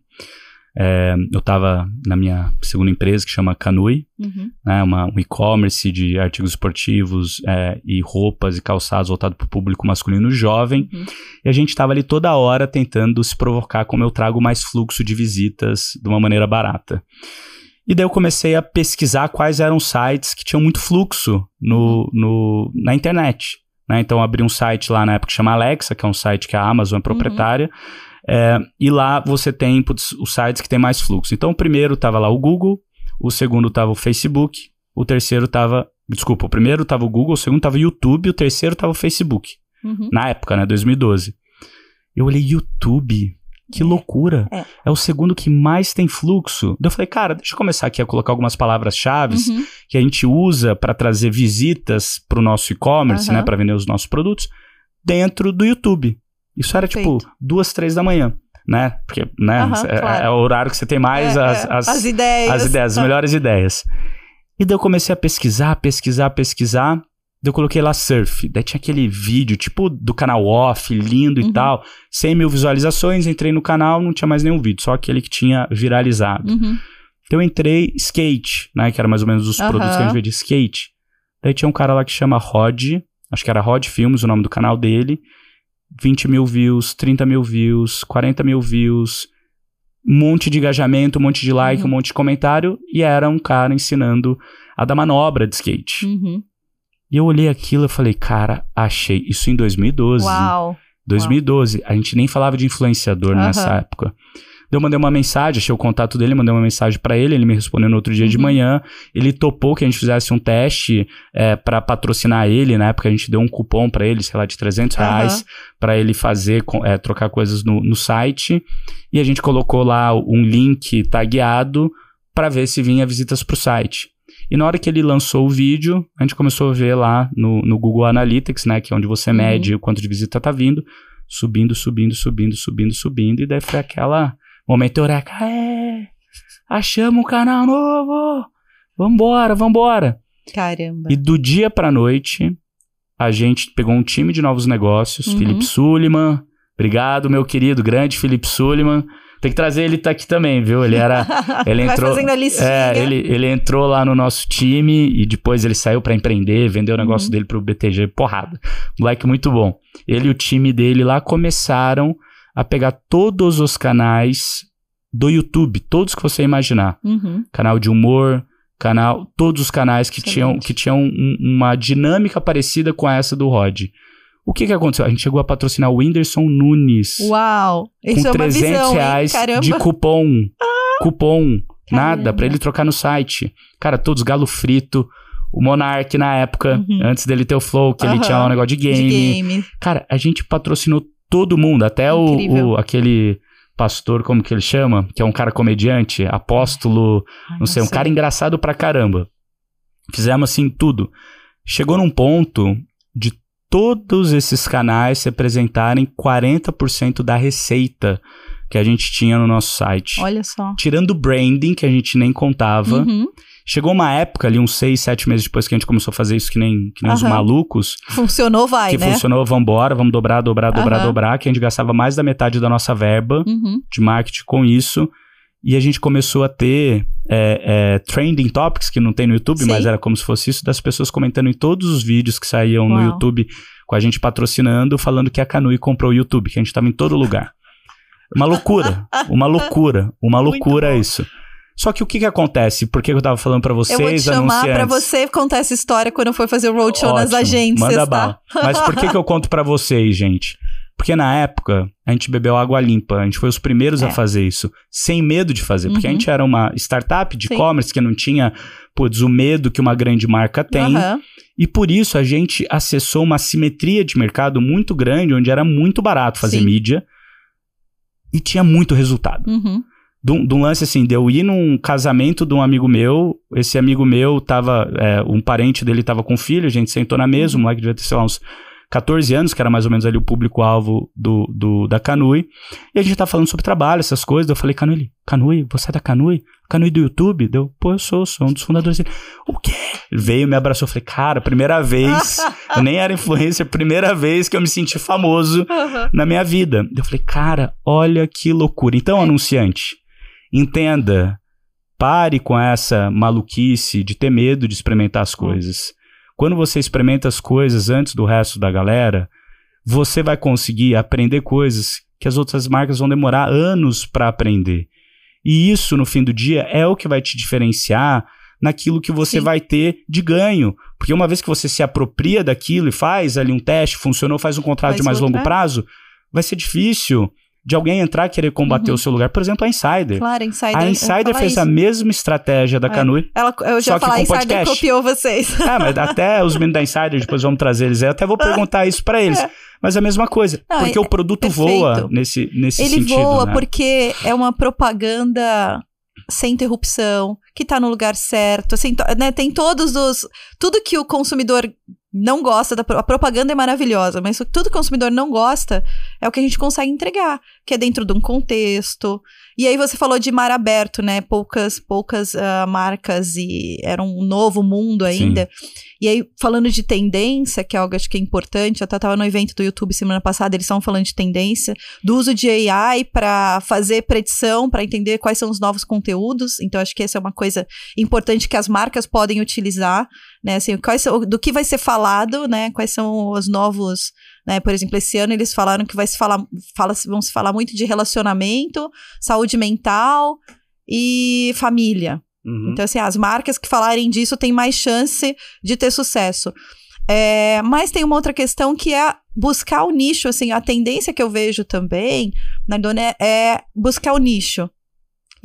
é, eu tava na minha segunda empresa, que chama Canui, Uhum. né, uma, um e-commerce de artigos esportivos é, e roupas e calçados voltado para o público masculino jovem. Uhum. E a gente estava ali toda hora tentando se provocar como eu trago mais fluxo de visitas de uma maneira barata. E daí eu comecei a pesquisar quais eram os sites que tinham muito fluxo no, no, na internet. né? Então eu abri um site lá na época que chama Alexa, que é um site que a Amazon é proprietária. É, e lá você tem putz, os sites que tem mais fluxo. Então o primeiro estava lá o Google, o segundo estava o Facebook, o terceiro estava. Desculpa, o primeiro estava o Google, o segundo estava o YouTube, o terceiro estava o Facebook. Uhum. Na época, né? 2012. Eu olhei YouTube. Que loucura. É. É. o segundo que mais tem fluxo. Daí eu falei, cara, deixa eu começar aqui a colocar algumas palavras-chave Uhum. que a gente usa para trazer visitas para o nosso e-commerce, Aham. né? Para vender os nossos produtos dentro do YouTube. Isso era tipo Perfeito. duas, três da manhã, né? Porque, né? Aham, é, claro. é o horário que você tem mais É, as, é, as, as ideias. as ideias, as melhores ideias. E daí eu comecei a pesquisar, pesquisar, pesquisar. Daí eu coloquei lá surf. Daí tinha aquele vídeo, tipo do canal off, lindo Uhum. e tal. 100 mil visualizações, entrei no canal, não tinha mais nenhum vídeo, só aquele que tinha viralizado. Uhum. Então eu entrei skate, né? Que era mais ou menos os produtos que a gente vê de skate. Daí tinha um cara lá que chama Rod, acho que era Rod Filmes, o nome do canal dele. 20 mil views, 30 mil views, 40 mil views, um monte de engajamento, um monte de like, Uhum. um monte de comentário. E era um cara ensinando a dar manobra de skate. Uhum. E eu olhei aquilo e falei, cara, achei. Isso em 2012. Uau. 2012. A gente nem falava de influenciador Aham. nessa época. Eu mandei uma mensagem, achei o contato dele, mandei uma mensagem pra ele, ele me respondeu no outro dia de Uhum. manhã. Ele topou que a gente fizesse um teste é, para patrocinar ele. Na época a gente deu um cupom pra ele, sei lá, de 300 Aham. reais, pra ele fazer, é, trocar coisas no, no site. E a gente colocou lá um link tagueado pra ver se vinha visitas pro site. E na hora que ele lançou o vídeo, a gente começou a ver lá no, no Google Analytics, né? Que é onde você Uhum. mede o quanto de visita tá vindo. Subindo, subindo, subindo, subindo, subindo. E daí foi aquela momento eureka. É! Achamos um canal novo! Vambora, vambora! Caramba. E do dia pra noite, a gente pegou um time de novos negócios. Uhum. Felipe Suliman. Obrigado, meu querido, grande Felipe Suliman. Tem que trazer ele tá aqui também, viu? Ele era ele entrou- fazendo a listinha. é, ele, ele entrou lá no nosso time e depois ele saiu pra empreender, vendeu o negócio Uhum. dele pro BTG, porrada. Moleque muito bom. Ele e o time dele lá começaram a pegar todos os canais do YouTube, todos que você imaginar. Uhum. Canal de humor, canal, todos os canais que Excelente. tinham, que tinham um- uma dinâmica parecida com essa do Rod. O que que aconteceu? A gente chegou a patrocinar o Whindersson Nunes Uau. Isso com é uma 300 visão, reais de cupom. cupom. Nada, Caramba. pra ele trocar no site. Cara, todos galo frito. O Monark na época, Uhum. antes dele ter o Flow, que ele Aham. tinha um negócio de De game. game. Cara, a gente patrocinou todo mundo, até o, o- aquele pastor, como que ele chama? Que é um cara comediante, apóstolo, Ai, não sei, um cara engraçado pra caramba. Fizemos assim tudo. Chegou num ponto de todos esses canais se apresentarem 40% da receita que a gente tinha no nosso site. Olha só. Tirando o branding, que a gente nem contava, Uhum. Chegou uma época ali, uns seis, sete meses depois que a gente começou a fazer isso que nem, que nem os Aham. malucos, Funcionou, vai, que né? funcionou, vambora, vamos dobrar, dobrar, dobrar, Aham. dobrar, que a gente gastava mais da metade da nossa verba Uhum. de marketing com isso. E a gente começou a ter é, é, trending topics, que não tem no YouTube, Sim. mas era como se fosse isso, das pessoas comentando em todos os vídeos que saíam no Uau. YouTube com a gente patrocinando, falando que a Canui comprou o YouTube, que a gente tava em todo lugar. Uma loucura, uma loucura, uma loucura isso. Só que o que que acontece? Por que eu tava falando pra vocês, Eu vou te chamar pra você contar essa história quando for fazer o roadshow nas Ótimo, agências, Manda tá? Mas por que, que eu conto pra vocês, gente? Porque na época a gente bebeu água limpa, a gente foi os primeiros a É. fazer isso, sem medo de fazer, porque a Uhum. gente era uma startup de e-commerce que não tinha, putz, o medo que uma grande marca tem, Aham. e por isso a gente acessou uma simetria de mercado muito grande, onde era muito barato fazer Sim. mídia e tinha muito resultado Uhum. De um, um lance assim, de eu ir num casamento de um amigo meu, esse amigo meu tava, é, um parente dele tava com filho, a gente sentou na mesa, o moleque devia ter, sei lá, uns 14 anos, que era mais ou menos ali o público-alvo do, do, da Canui, e a gente tá falando sobre trabalho, essas coisas, eu falei, Canui, ele, Canui, você é da Canui? Canui do YouTube? Deu, pô, eu sou, sou um dos fundadores dele. O quê? Ele veio, me abraçou, eu falei, cara, primeira vez, eu nem era influencer, primeira vez que eu me senti famoso Aham. na minha vida. Eu falei, cara, olha que loucura. Então, anunciante, entenda, pare com essa maluquice de ter medo de experimentar as coisas. Quando você experimenta as coisas antes do resto da galera, você vai conseguir aprender coisas que as outras marcas vão demorar anos para aprender. E isso, no fim do dia, é o que vai te diferenciar naquilo que você Sim. vai ter de ganho. Porque uma vez que você se apropria daquilo e faz ali um teste, funcionou, faz um contrato de mais longo prazo, vai ser difícil de alguém entrar e querer combater Uhum. o seu lugar. Por exemplo, a Insider. Claro, a Insider. a Insider fez isso. a mesma estratégia da É. Canui. Ela, eu já falar, a Insider podcast. copiou vocês. É, mas até os meninos da Insider, depois vamos trazer eles. Eu até vou perguntar isso pra eles. É. Mas é a mesma coisa. Não, porque é- o produto perfeito. voa nesse, nesse Ele sentido. voa né? porque é uma propaganda sem interrupção, que tá no lugar certo, assim, né, tem todos os tudo que o consumidor não gosta da a propaganda é maravilhosa, mas o- tudo que o consumidor não gosta é o que a gente consegue entregar, que é dentro de um contexto. E aí você falou de mar aberto, né? Poucas poucas ah, marcas e era um novo mundo ainda. E aí, falando de tendência, que é algo acho que é importante, eu até estava no evento do YouTube semana passada, eles estavam falando de tendência, do uso de AI para fazer predição, para entender quais são os novos conteúdos. Então, acho que essa é uma coisa importante que as marcas podem utilizar, né? Assim, quais são, do que vai ser falado, né? Quais são os novos. Né? Por exemplo, esse ano eles falaram que vai se falar, fala, vão se falar muito de relacionamento, saúde mental e família. Uhum. Então, assim, as marcas que falarem disso têm mais chance de ter sucesso. É, mas tem uma outra questão que é buscar o nicho, assim, a tendência que eu vejo também, na Dona, é buscar o nicho.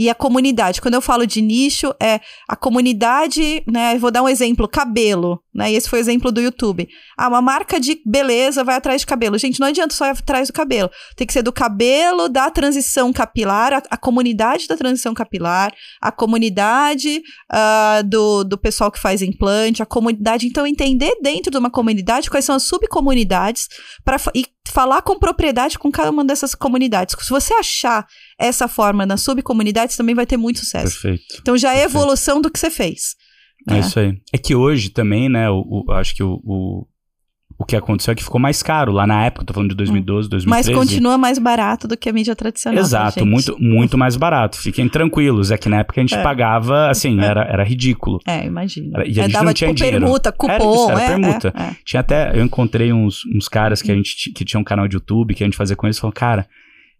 E a comunidade. Quando eu falo de nicho, é a comunidade, né? Vou dar um exemplo, cabelo, né? Esse foi o exemplo do YouTube. Ah, uma marca de beleza vai atrás de cabelo. Gente, não adianta só ir atrás do cabelo. Tem que ser do cabelo, da transição capilar, a, a comunidade da transição capilar, a comunidade ah, do, do pessoal que faz implante, a comunidade. Então, entender dentro de uma comunidade quais são as subcomunidades para e falar com propriedade com cada uma dessas comunidades. Se você achar essa forma nas subcomunidades, também vai ter muito sucesso. Perfeito. Então já é evolução do que você fez. É né? isso aí. É que hoje também, né, o, o- acho que o, o, o que aconteceu é que ficou mais caro lá na época, tô falando de 2012, 2013. Mas continua mais barato do que a mídia tradicional. tá, Exato, muito, muito mais barato. Fiquem tranquilos. É que na época a gente É. pagava, assim, era, era ridículo. É, imagina. Era- e a É, gente dava não tipo tinha dinheiro. permuta, Era cupom. isso, era é, permuta. é, é. Tinha até, eu encontrei uns, uns caras que a gente que tinham um canal de YouTube que a gente fazia com eles e falaram, cara,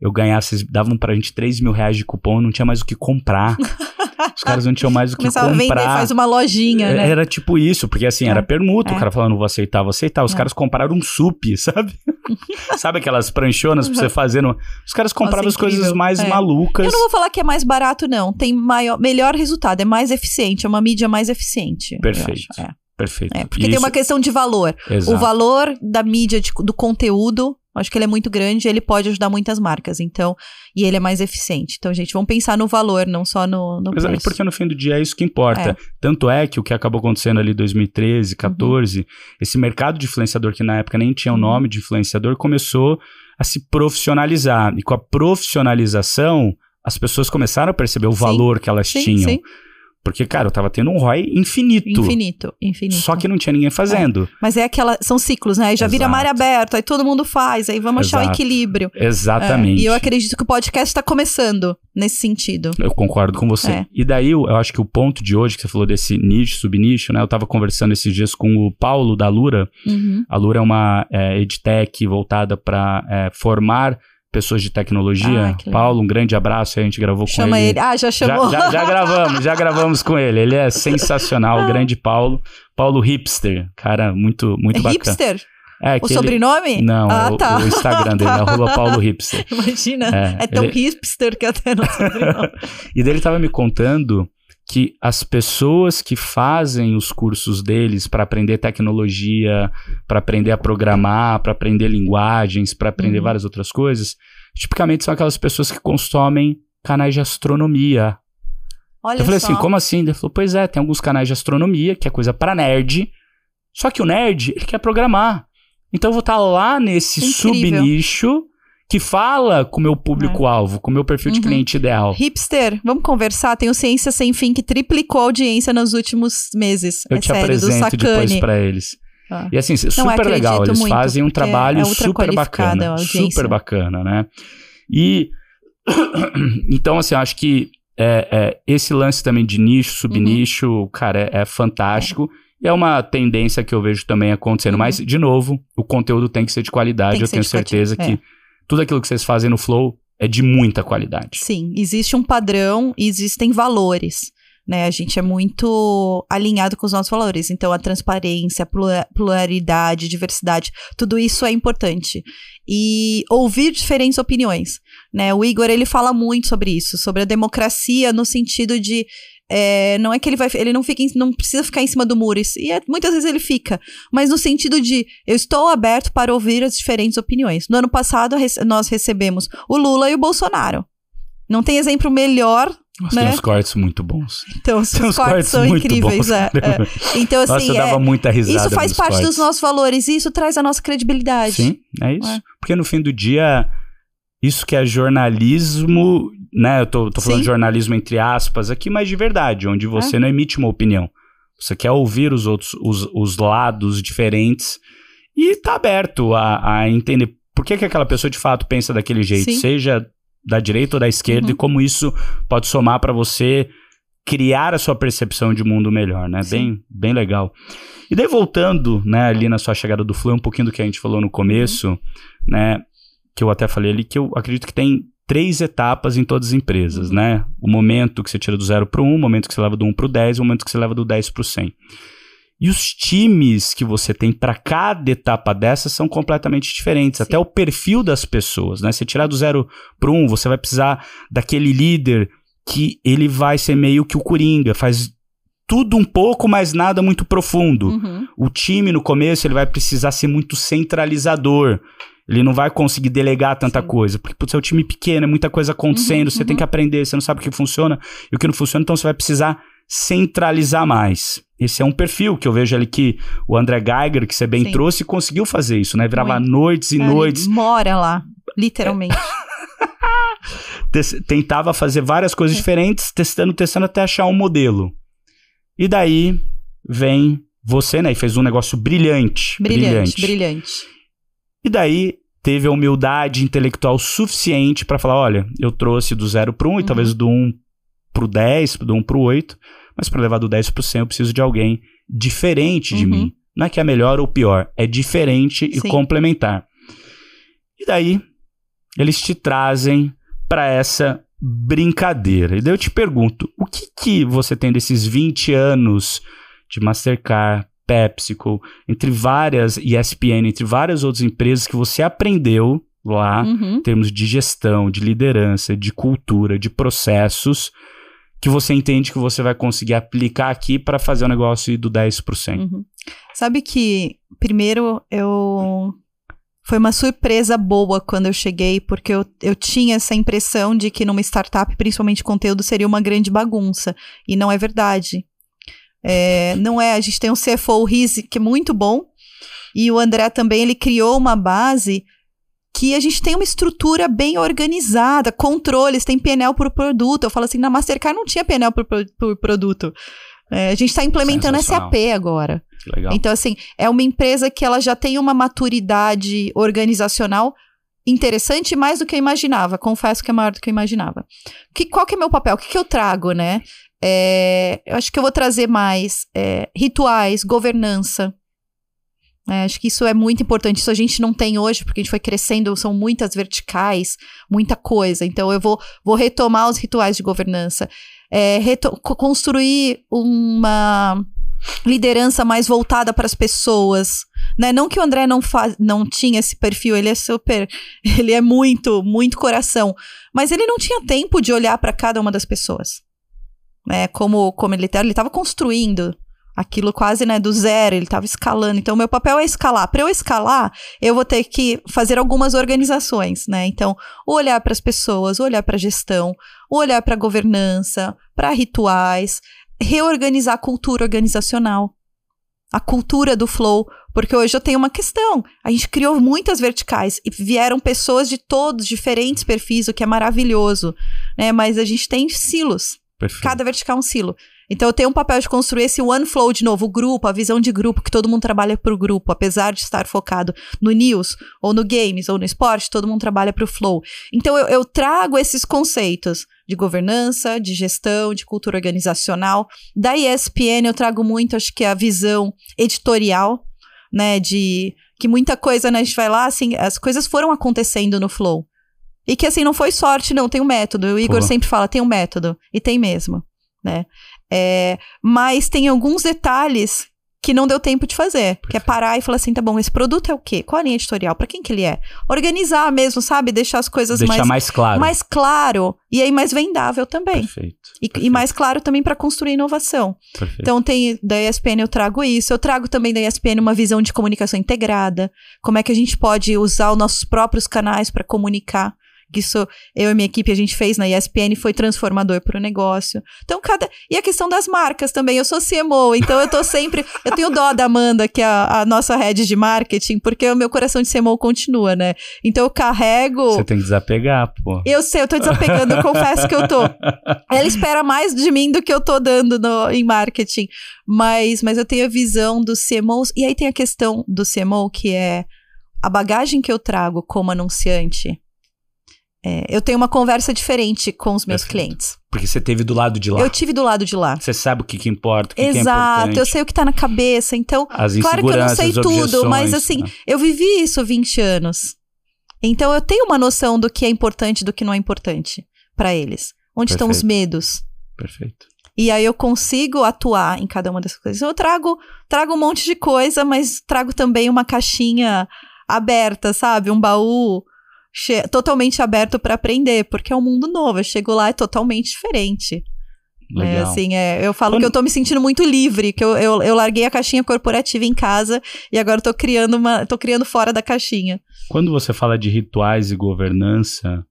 eu ganhava, vocês davam pra gente 3 mil reais de cupom, não tinha mais o que comprar. Os caras não tinham mais o que Começava a vender, comprar. faz uma lojinha, né? Era tipo isso, porque assim, É. era permuta, É. o cara falando, não vou aceitar, vou aceitar. Os É. caras compraram um sup, sabe? sabe aquelas pranchonas pra você fazer? No... Os caras compravam Nossa, as coisas mais É. malucas. Eu não vou falar que é mais barato, não. Tem maior, melhor resultado, é mais eficiente, é uma mídia mais eficiente. Perfeito. É. Perfeito. É, porque E tem uma questão de valor. Exato. O valor da mídia, de- do conteúdo, acho que ele é muito grande, ele pode ajudar muitas marcas, então, e ele é mais eficiente. Então, gente, vamos pensar no valor, não só no, no Exato, preço. porque no fim do dia é isso que importa. É. Tanto é que o que acabou acontecendo ali em Uhum. 2013, 14, esse mercado de influenciador que na época nem tinha o Uhum. nome de influenciador, começou a se profissionalizar. E com a profissionalização, as pessoas começaram a perceber o Sim. valor que elas Sim, tinham. sim. Porque, cara, eu tava tendo um ROI infinito. Infinito, infinito. Só que não tinha ninguém fazendo. Mas é aquela. São ciclos, né? Aí já vira Exato. mar aberto, aí todo mundo faz, aí vamos achar o Exato. equilíbrio. Exatamente. É, e eu acredito que o podcast tá começando nesse sentido. Eu concordo com você. É. E daí, eu eu acho que o ponto de hoje, que você falou desse nicho, subnicho, né? Eu tava conversando esses dias com o Paulo da Lura. Uhum. A Lura é uma é, edtech voltada para formar pessoas de tecnologia. Ah. Paulo, um grande abraço, a gente gravou Chama com ele. ele. Ah, já Já, chamou. já, já gravamos, já gravamos com ele. Ele é sensacional, o grande Paulo. Paulo Hipster, cara, muito, muito é bacana. hipster? É, O que ele- sobrenome? Não, ah, é o, tá. o Instagram dele, é arroba Paulo Hipster. Imagina. É, É, tão ele- hipster que até não sobrenome. E daí ele tava me contando que as pessoas que fazem os cursos deles para aprender tecnologia, para aprender a programar, para aprender linguagens, para aprender Uhum. várias outras coisas, tipicamente são aquelas pessoas que consomem canais de astronomia. Olha eu falei só. assim, como assim? Ele falou, pois é, tem alguns canais de astronomia, que é coisa para nerd, só que o nerd, ele quer programar. Então eu vou estar lá nesse Incrível. subnicho que fala com o meu público-alvo, com o meu perfil de Uhum. cliente ideal. Hipster, vamos conversar? Tem o Ciência Sem Fim que triplicou a audiência nos últimos meses. Eu é te sério, do apresento depois pra eles. Ah. E assim, super acredito legal. Eles muito, fazem um porque trabalho é super bacana. Super bacana, né? E. então, assim, eu acho que é, é, esse lance também de nicho, subnicho, Uhum. cara, é, é fantástico. E é uma tendência que eu vejo também acontecendo. Uhum. Mas, de novo, o conteúdo tem que ser de qualidade. Eu tenho de certeza é. que tudo aquilo que vocês fazem no Flow é de muita qualidade. Sim, existe um padrão e existem valores. Né, a gente é muito alinhado com os nossos valores. Então, a transparência, a plura- pluralidade, diversidade, tudo isso é importante. E ouvir diferentes opiniões. Né? O Igor ele fala muito sobre isso, sobre a democracia no sentido de é, não é que ele vai, ele não fica, em- não precisa ficar em cima do muro. E é- muitas vezes ele fica, mas no sentido de eu estou aberto para ouvir as diferentes opiniões. No ano passado rece- nós recebemos o Lula e o Bolsonaro. Não tem exemplo melhor, Nossa, né? tem uns cortes muito bons. Então os cortes cortes são incríveis. bons, é, é. Então assim, Nossa, eu é- dava muita risada isso faz parte cortes. dos nossos valores e isso traz a nossa credibilidade. Sim, é isso. É. Porque no fim do dia, isso que é jornalismo, né? Eu tô, tô falando Sim. de jornalismo entre aspas aqui, mas de verdade, onde você não emite uma opinião. Você quer ouvir os outros, os, os lados diferentes e tá aberto a, a entender por que, que aquela pessoa de fato pensa daquele jeito, Sim. seja da direita ou da esquerda, Uhum. e como isso pode somar para você criar a sua percepção de mundo melhor, né? Sim. Bem, bem legal. E daí voltando, né, ali na sua chegada do Flow, um pouquinho do que a gente falou no começo, Uhum. né, que eu até falei ali, que eu acredito que tem três etapas em todas as empresas, Uhum. né? O momento que você tira do zero para um, o momento que você leva do 1 para o 10, o momento que você leva do 10 para o 100. E os times que você tem para cada etapa dessas são completamente diferentes, Sim. até o perfil das pessoas, né? Você tirar do zero para um, você vai precisar daquele líder que ele vai ser meio que o coringa, faz tudo um pouco, mas nada muito profundo. Uhum. O time no começo ele vai precisar ser muito centralizador. Ele não vai conseguir delegar tanta Sim. coisa, porque putz, é um time pequeno, é muita coisa acontecendo, Uhum, você tem uhum. que aprender, você não sabe o que funciona e o que não funciona, então você vai precisar centralizar mais. Esse é um perfil que eu vejo ali que o André Geiger, que você bem Sim. trouxe, conseguiu fazer isso, né? Virava Muito. noites e Ele noites, mora lá, literalmente. te- tentava fazer várias coisas É. diferentes, testando, testando até achar um modelo. E daí vem você, né? E fez um negócio brilhante. brilhante, brilhante. E daí teve a humildade intelectual suficiente pra falar: olha, eu trouxe do 0 pro 1 um, e Uhum. talvez do 1 um pro 10, do 1 um pro 8, mas pra levar do 10 pro 100 eu preciso de alguém diferente de Uhum. mim. Não é que é melhor ou pior, é diferente e Sim. complementar. E daí eles te trazem pra essa brincadeira. E daí eu te pergunto, o que que você tem desses 20 anos de Mastercard, PepsiCo, entre várias ESPN, entre várias outras empresas que você aprendeu lá, Uhum. em termos de gestão, de liderança, de cultura, de processos, que você entende que você vai conseguir aplicar aqui para fazer o negócio ir do 10%. Uhum. Sabe que, primeiro, eu. Foi uma surpresa boa quando eu cheguei, porque eu, eu tinha essa impressão de que numa startup, principalmente conteúdo, seria uma grande bagunça. E não é verdade. É, não é, a gente tem um CFO, o Riz, que é muito bom, e o André também, ele criou uma base que a gente tem uma estrutura bem organizada, controles, tem PNL por produto. Eu falo assim, na Mastercard não tinha PNL por, por produto. É, a gente está implementando SAP agora. Que legal. Então, assim, é uma empresa que ela já tem uma maturidade organizacional interessante mais do que eu imaginava. Confesso que é maior do que eu imaginava. Que, qual que é meu papel? O que, que eu trago, né? É, eu acho que eu vou trazer mais é, rituais, governança. É, acho que isso é muito importante. Isso a gente não tem hoje, porque a gente foi crescendo, são muitas verticais, muita coisa. Então, eu vou, vou retomar os rituais de governança. É, construir uma liderança mais voltada para as pessoas, né? Não que o André não não tinha esse perfil, ele é super, ele é muito, muito coração, mas ele não tinha tempo de olhar para cada uma das pessoas, né? Como como ele ele estava construindo aquilo quase, né, do zero, ele estava escalando. Então, meu papel é escalar. Para eu escalar, eu vou ter que fazer algumas organizações, né? Então, olhar para as pessoas, olhar para a gestão, olhar para a governança, para rituais, reorganizar a cultura organizacional, a cultura do flow, porque hoje eu tenho uma questão. A gente criou muitas verticais e vieram pessoas de todos diferentes perfis, o que é maravilhoso, né? Mas a gente tem silos. Perfeito. Cada vertical é um silo. Então eu tenho um papel de construir esse one flow de novo, o grupo, a visão de grupo, que todo mundo trabalha para o grupo, apesar de estar focado no news, ou no games, ou no esporte, todo mundo trabalha para o flow. Então eu, eu trago esses conceitos de governança, de gestão, de cultura organizacional. Da ESPN eu trago muito, acho que a visão editorial, né, de que muita coisa, né, a gente vai lá, assim, as coisas foram acontecendo no flow. E que assim, não foi sorte, não, tem um método. O Igor Pô. sempre fala, tem um método. E tem mesmo, né? É, mas tem alguns detalhes que não deu tempo de fazer. Perfeito. Que é parar e falar assim, tá bom, esse produto é o quê? Qual a linha editorial? Para quem que ele é? Organizar mesmo, sabe? Deixar as coisas Deixar mais... mais claro. Mais claro. E aí mais vendável também. Perfeito. E, Perfeito. e mais claro também para construir inovação. Perfeito. Então tem da ESPN eu trago isso. Eu trago também da ESPN uma visão de comunicação integrada. Como é que a gente pode usar os nossos próprios canais para comunicar isso eu e minha equipe a gente fez na ESPN foi transformador para o negócio. Então, cada. E a questão das marcas também. Eu sou CMO, então eu tô sempre. eu tenho dó da Amanda, que é a, a nossa head de marketing, porque o meu coração de CMO continua, né? Então eu carrego. Você tem que desapegar, pô. Eu sei, eu tô desapegando, eu confesso que eu tô. Ela espera mais de mim do que eu tô dando no, em marketing. Mas, mas eu tenho a visão dos CMOs. E aí tem a questão do CMO, que é a bagagem que eu trago como anunciante é, eu tenho uma conversa diferente com os meus Perfeito. clientes. Porque você teve do lado de lá. Eu tive do lado de lá. Você sabe o que, que importa, o que, Exato, que é eu sei o que tá na cabeça. Então, As claro que eu não sei tudo, mas assim, né? eu vivi isso 20 anos. Então eu tenho uma noção do que é importante e do que não é importante para eles. Onde Perfeito. estão os medos? Perfeito. E aí eu consigo atuar em cada uma dessas coisas. Eu trago, trago um monte de coisa, mas trago também uma caixinha aberta, sabe? Um baú totalmente aberto para aprender, porque é um mundo novo. Eu chego lá é totalmente diferente. É, assim, é, eu falo Quando... que eu tô me sentindo muito livre, que eu, eu, eu, larguei a caixinha corporativa em casa e agora eu tô criando uma. tô criando fora da caixinha. Quando você fala de rituais e governança,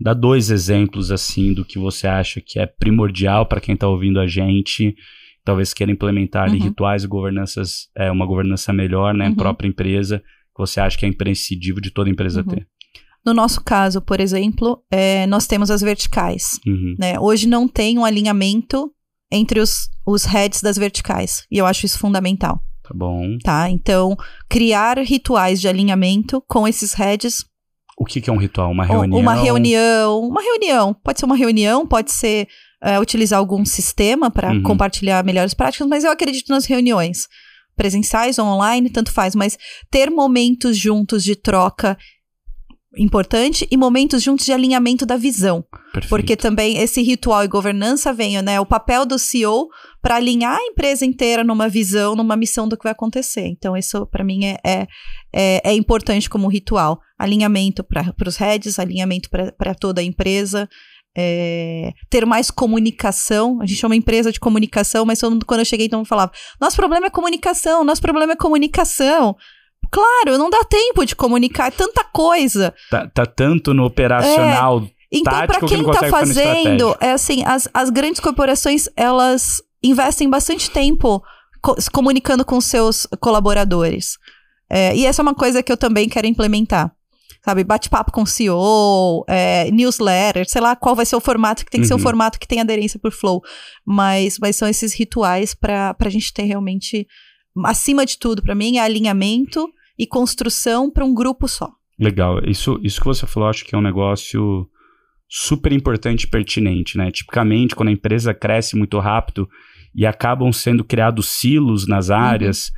dá dois exemplos assim do que você acha que é primordial para quem tá ouvindo a gente, talvez queira implementar uhum. rituais e governanças, é, uma governança melhor, né, uhum. própria empresa, que você acha que é imprescindível de toda empresa uhum. ter. No nosso caso, por exemplo, é, nós temos as verticais. Uhum. Né? Hoje não tem um alinhamento entre os, os heads das verticais. E eu acho isso fundamental. Tá bom. Tá? Então, criar rituais de alinhamento com esses heads. O que, que é um ritual? Uma reunião? Uma reunião. Uma reunião. Pode ser uma reunião, pode ser é, utilizar algum sistema para uhum. compartilhar melhores práticas, mas eu acredito nas reuniões presenciais ou online, tanto faz, mas ter momentos juntos de troca importante e momentos juntos de alinhamento da visão. Perfeito. Porque também esse ritual e governança vem, né? O papel do CEO para alinhar a empresa inteira numa visão, numa missão do que vai acontecer. Então, isso para mim é, é, é, é, importante como ritual. Alinhamento para os heads, alinhamento para toda a empresa. É, ter mais comunicação. A gente é uma empresa de comunicação, mas quando eu cheguei, todo mundo falava: nosso problema é comunicação, nosso problema é comunicação. Claro, não dá tempo de comunicar tanta coisa. Tá, tá tanto no operacional. É. Então, para quem que tá fazendo, é assim, as, as grandes corporações, elas investem bastante tempo co se comunicando com seus colaboradores. É, e essa é uma coisa que eu também quero implementar. sabe, bate-papo com o CEO, é, newsletter, sei lá qual vai ser o formato, que tem que ser o Uhum. formato que tem aderência por flow. Mas, mas são esses rituais para a gente ter realmente, acima de tudo, para mim, é alinhamento e construção para um grupo só. Legal. Isso, isso que você falou, acho que é um negócio super importante e pertinente, né? Tipicamente, quando a empresa cresce muito rápido e acabam sendo criados silos nas áreas,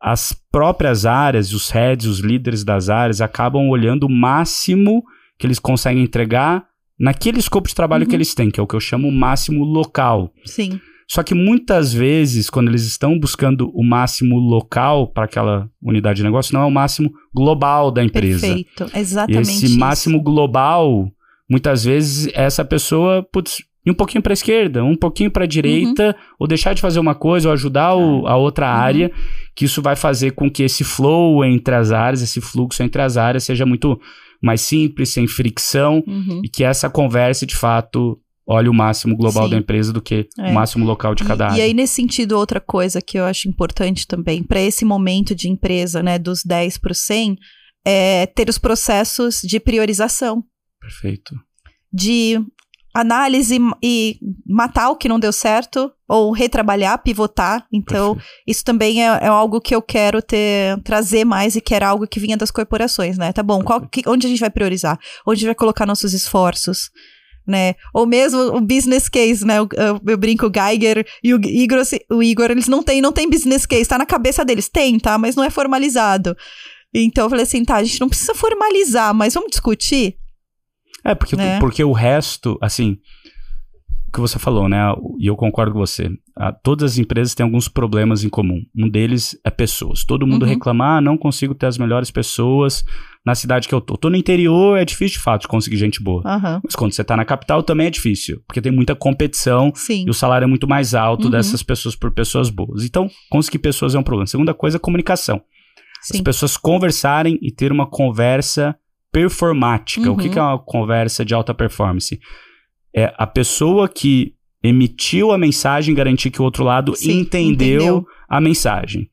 as próprias áreas, os heads, os líderes das áreas, acabam olhando o máximo que eles conseguem entregar naquele escopo de trabalho Uhum. que eles têm, que é o que eu chamo o máximo local. Sim. Só que muitas vezes, quando eles estão buscando o máximo local para aquela unidade de negócio, não é o máximo global da empresa. Perfeito. E Exatamente. esse isso. máximo global, muitas vezes, essa pessoa, putz, ir um pouquinho para a esquerda, um pouquinho para a direita, ou deixar de fazer uma coisa, ou ajudar o- a outra Uhum. área, que isso vai fazer com que esse flow entre as áreas, esse fluxo entre as áreas, seja muito mais simples, sem fricção, Uhum. e que essa conversa, de fato, olhe o máximo global Sim. da empresa do que É. o máximo local de cada E, área. e aí, nesse sentido, outra coisa que eu acho importante também, para esse momento de empresa, né, dos 10 para 100, é ter os processos de priorização, Perfeito. de análise e matar o que não deu certo, ou retrabalhar, pivotar. Então, Perfeito. isso também é, é algo que eu quero ter, trazer mais e que era algo que vinha das corporações, né? Tá bom, qual, que- onde a gente vai priorizar? Onde a gente vai colocar nossos esforços? Né? Ou mesmo o business case, né? Eu, eu- eu brinco, o Geiger e o Igor, o Igor, eles não têm, não tem business case, tá na cabeça deles, tem, tá? Mas não é formalizado. Então eu falei assim, tá, a gente não precisa formalizar, mas vamos discutir? É, porque, Né? porque o resto, assim, o que você falou, né? E eu concordo com você. ah, todas as empresas têm alguns problemas em comum. Um deles é pessoas. Todo mundo Uhum. reclama, ah, não consigo ter as melhores pessoas na cidade que eu tô. Tô no interior, é difícil de fato conseguir gente boa. Aham, Mas quando você tá na capital também é difícil, porque tem muita competição sim. e o salário é muito mais alto Uhum. dessas pessoas por pessoas boas. Então, conseguir pessoas é um problema. Segunda coisa é comunicação. As Sim. pessoas conversarem e ter uma conversa performática. O que, Uhum. que é uma conversa de alta performance? É a pessoa que emitiu a mensagem garantir que o outro lado Sim, entendeu, entendeu. a mensagem.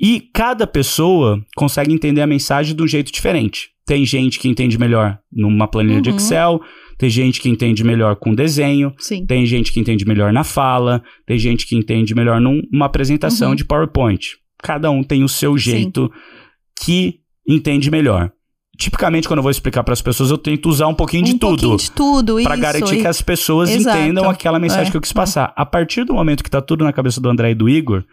E cada pessoa consegue entender a mensagem de um jeito diferente. Tem gente que entende melhor numa planilha de Uhum. Excel, tem gente que entende melhor com desenho, Sim. tem gente que entende melhor na fala, tem gente que entende melhor num- numa apresentação Uhum. de PowerPoint. Cada um tem o seu jeito que entende melhor. Tipicamente, quando eu vou explicar para as pessoas, eu tento usar um pouquinho de um tudo. pouquinho de tudo, Pra isso. garantir e- que as pessoas Exato. entendam aquela mensagem É, que eu quis passar. A partir do momento que tá tudo na cabeça do André e do Igor,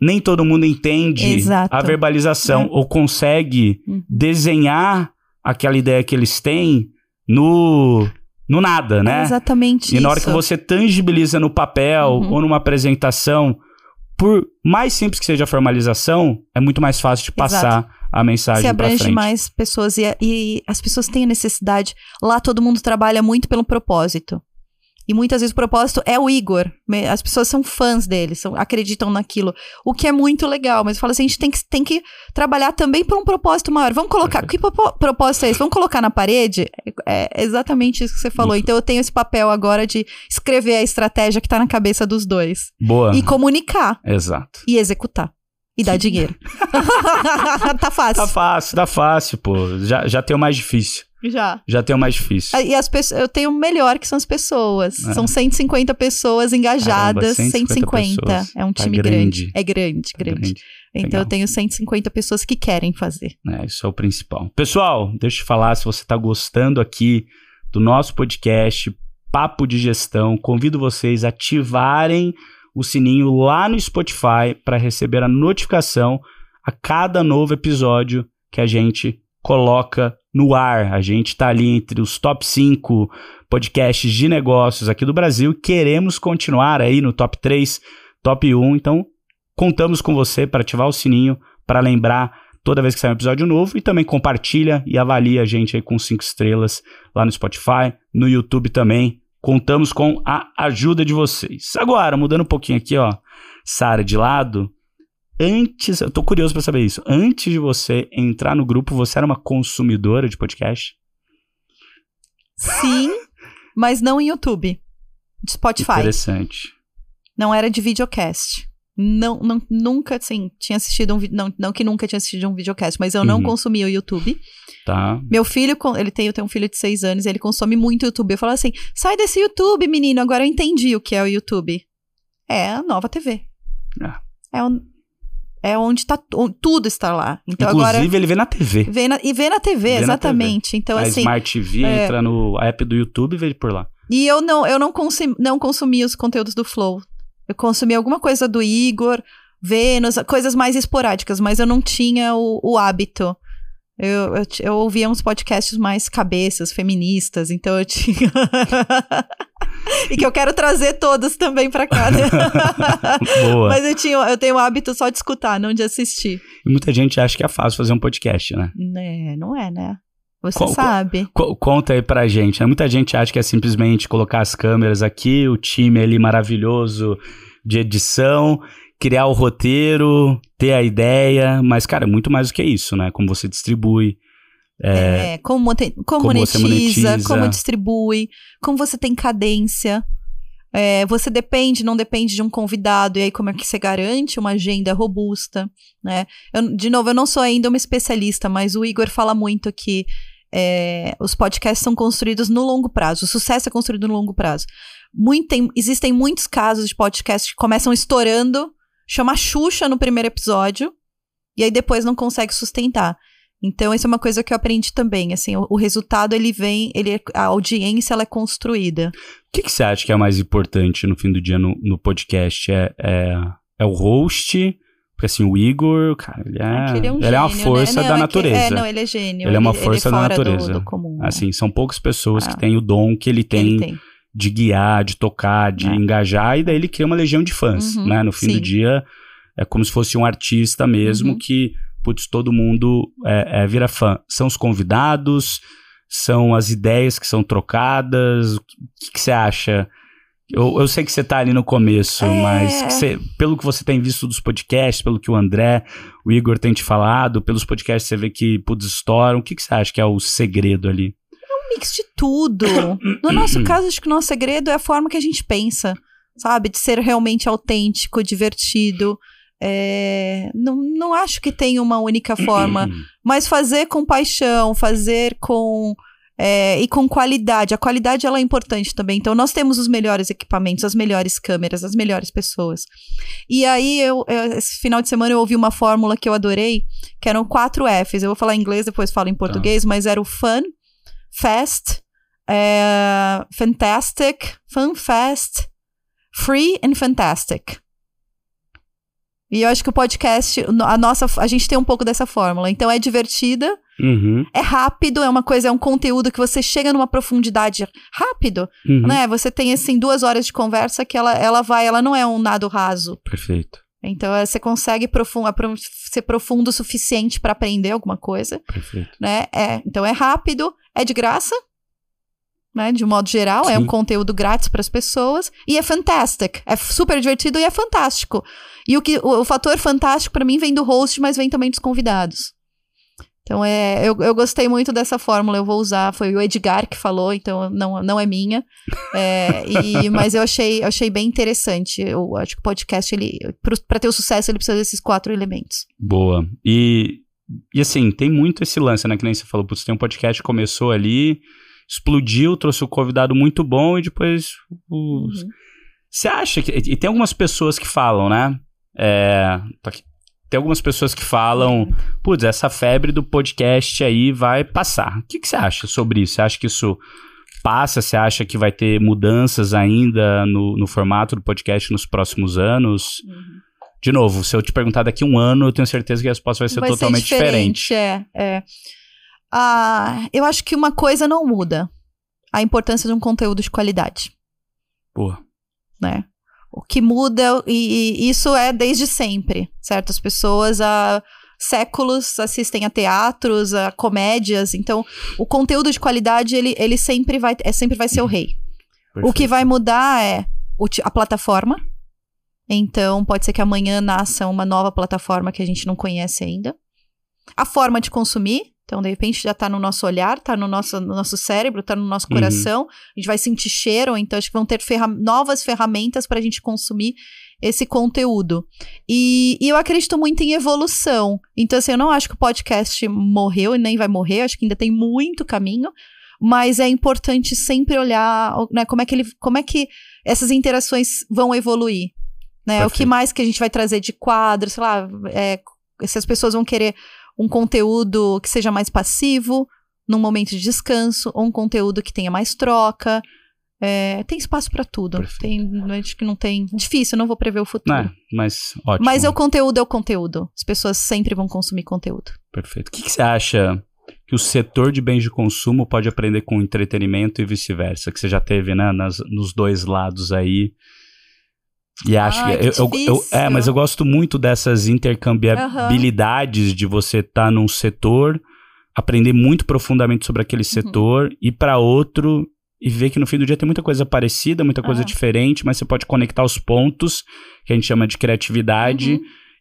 nem todo mundo entende Exato. a verbalização É. ou consegue Uhum. desenhar aquela ideia que eles têm no, no nada, É né? exatamente E na hora isso. que você tangibiliza no papel Uhum. ou numa apresentação, por mais simples que seja a formalização, é muito mais fácil de passar a mensagem se para abrange frente. mais pessoas e, e as pessoas têm a necessidade. Lá todo mundo trabalha muito pelo propósito. E muitas vezes o propósito é o Igor. As pessoas são fãs dele, são- acreditam naquilo. O que é muito legal. Mas fala assim, a gente tem que, tem que trabalhar também por um propósito maior. Vamos colocar. Que propo- propósito é esse? Vamos colocar na parede? É é exatamente isso que você falou. Isso. Então eu tenho esse papel agora de escrever a estratégia que tá na cabeça dos dois. Boa. E comunicar. Exato. E executar. E dar dinheiro. tá fácil. Tá fácil, tá fácil, pô. Já, já tem o mais difícil. Já. Já tem o mais difícil. E as pessoas, eu tenho o melhor que são as pessoas. É. São 150 pessoas engajadas, Caramba, 150. 150 pessoas. É um Tá time grande. grande. É grande, grande. Grande. Então Legal. eu tenho 150 pessoas que querem fazer. É, isso é o principal. Pessoal, deixa eu te falar, se você tá gostando aqui do nosso podcast Papo de Gestão, convido vocês a ativarem o sininho lá no Spotify para receber a notificação a cada novo episódio que a gente coloca no ar. A gente está ali entre os top 5 podcasts de negócios aqui do Brasil queremos continuar aí no top 3, top 1. Então, contamos com você para ativar o sininho, para lembrar toda vez que sair um episódio novo e também compartilha e avalia a gente aí com 5 estrelas lá no Spotify, no YouTube também. Contamos com a ajuda de vocês. Agora, mudando um pouquinho aqui, ó, Sara de lado, antes, eu tô curioso para saber isso. Antes de você entrar no grupo, você era uma consumidora de podcast? Sim, mas não em YouTube. De Spotify. Interessante. Não era de videocast. Não, não, nunca, assim, tinha assistido um vídeo. Não, não que nunca tinha assistido um videocast, mas eu não Uhum. consumia o YouTube. Tá. Meu filho, ele tem, eu tenho um filho de seis anos, ele consome muito YouTube. Eu falo assim: sai desse YouTube, menino. Agora eu entendi o que é o YouTube. É a nova TV. Ah. É, on- é onde tá, onde tudo está lá. Então Inclusive, agora. ele vê na TV. Vê na, e vê na TV, Vê na exatamente. Então, a assim. Smart TV é. entra no app do YouTube e vê por lá. E eu não, eu não, consumi, não consumi os conteúdos do Flow. Eu consumi alguma coisa do Igor, Vênus, coisas mais esporádicas, mas eu não tinha o, o hábito. Eu, eu, eu ouvia uns podcasts mais cabeças, feministas, então eu tinha. e que eu quero trazer todos também pra cá. né? Boa. mas eu, tinha, eu tenho o hábito só de escutar, não de assistir. E muita gente acha que é fácil fazer um podcast, né? É, não é, né? Você qual- sabe. Co- conta aí pra gente, né? Muita gente acha que é simplesmente colocar as câmeras aqui, o time ali maravilhoso de edição, criar o roteiro, ter a ideia, mas, cara, é muito mais do que isso, né? Como você distribui. É, como, mote- como, como você monetiza, monetiza. como distribui, como você tem cadência. É, você depende, não depende de um convidado, e aí como é que você garante uma agenda robusta, né? Eu- de novo, eu não sou ainda uma especialista, mas o Igor fala muito que é, os podcasts são construídos no longo prazo, o sucesso é construído no longo prazo. Muito, tem- existem muitos casos de podcasts que começam estourando, chama Xuxa no primeiro episódio, e aí depois não consegue sustentar. Então, isso é uma coisa que eu aprendi também, assim, o, o resultado, ele vem, ele é- a audiência, ela é construída. O que, que você acha que é mais importante no fim do dia no, no podcast? É, é, é o host? Porque assim, o Igor, cara, ele é, Aquele é um ele é uma gênio, força né? da Não, é que- natureza. É, não, ele é gênio. Ele é uma força da fora do- natureza. Do, comum, né? Assim, são poucas pessoas Ah. que têm o dom que ele tem, ele tem. de guiar, de tocar, de É. engajar, e daí ele cria uma legião de fãs, Uhum, né? No fim sim. do dia, é como se fosse um artista mesmo Uhum. que, putz, todo mundo é, é, vira fã. São os convidados, são as ideias que são trocadas, o que, você acha? Eu, eu sei que você tá ali no começo, É. mas que você- pelo que você tem visto dos podcasts, pelo que o André, o Igor tem te falado, pelos podcasts você vê que, putz, estouram, o que, que você acha que é o segredo ali? um mix de tudo. No nosso caso, acho que o nosso segredo é a forma que a gente pensa, sabe? De ser realmente autêntico, divertido. É, Não, não acho que tem uma única forma, mas fazer com paixão, fazer com. é, e com qualidade. A qualidade ela é importante também. Então, nós temos os melhores equipamentos, as melhores câmeras, as melhores pessoas. E aí, eu, eu- esse final de semana, eu ouvi uma fórmula que eu adorei, que eram quatro Fs. Eu vou falar em inglês, depois falo em português, mas era o fun, fast, é, fantastic, fun, fast, free and fantastic. E eu acho que o podcast, a nossa, a gente tem um pouco dessa fórmula. Então é divertida, Uhum, é rápido, é uma coisa, é um conteúdo que você chega numa profundidade rápido, uhum. né? Você tem assim duas horas de conversa que ela, ela vai, ela não é um nado raso. Perfeito, Então é, você consegue profun apro- ser profundo o suficiente para aprender alguma coisa, perfeito. né? É, então é rápido, é de graça, né? De um modo geral, é Sim. um conteúdo grátis para as pessoas e é fantastic, é super divertido e é fantástico. E o que o, o fator fantástico para mim vem do host, mas vem também dos convidados. Então é, eu, eu gostei muito dessa fórmula, eu vou usar, foi o Edgar que falou, então não, não é minha. É, e, mas eu achei, eu achei bem interessante. Eu acho que o podcast, ele, para ter o sucesso, ele precisa desses quatro elementos. Boa. E, e assim, tem muito esse lance, né? Que nem você falou, putz, tem um podcast que começou ali, explodiu, trouxe um convidado muito bom e depois. Uhum. Você acha que. E tem algumas pessoas que falam, né? É, tá tem algumas pessoas que falam, putz, essa febre do podcast aí vai passar. O que, você acha sobre isso? Você acha que isso passa? Você acha que vai ter mudanças ainda no, no formato do podcast nos próximos anos? De novo, se eu te perguntar daqui a um ano, eu tenho certeza que a resposta vai ser Vai totalmente diferente. É, é. Ah, eu acho que uma coisa não muda. A importância de um conteúdo de qualidade, Pô, né? O que muda, e, e isso é desde sempre, certo? As pessoas há séculos assistem a teatros, a comédias, então o conteúdo de qualidade, ele, ele sempre, vai, é, sempre vai ser o rei. O que perfeito. vai mudar é a plataforma. Então, pode ser que amanhã nasça uma nova plataforma que a gente não conhece ainda. A forma de consumir. Então, de repente, já tá no nosso olhar, tá no nosso, no nosso cérebro, tá no nosso coração. Uhum. A gente vai sentir cheiro, então acho que vão ter ferra novas ferramentas para a gente consumir esse conteúdo. E, e, eu acredito muito em evolução. Então, assim, eu não acho que o podcast morreu e nem vai morrer, acho que ainda tem muito caminho. Mas é importante sempre olhar né, como, é que ele, como é que essas interações vão evoluir. Né? O que mais que a gente vai trazer de quadros, sei lá, é, se as pessoas vão querer um conteúdo que seja mais passivo, num momento de descanso, ou um conteúdo que tenha mais troca. É, tem espaço para tudo. Tem, acho que não tem. Difícil, não vou prever o futuro. É, mas ótimo. Mas é o conteúdo é o conteúdo. As pessoas sempre vão consumir conteúdo. Perfeito. O que, que você acha que o setor de bens de consumo pode aprender com entretenimento e vice-versa? Que você já teve, né, nas, nos dois lados aí. E acho Ai, que, eu, eu, eu, é, mas eu gosto muito dessas intercambiabilidades uhum. de você estar tá num setor, aprender muito profundamente sobre aquele uhum. setor e para outro e ver que no fim do dia tem muita coisa parecida, muita coisa uhum. diferente, mas você pode conectar os pontos que a gente chama de criatividade uhum.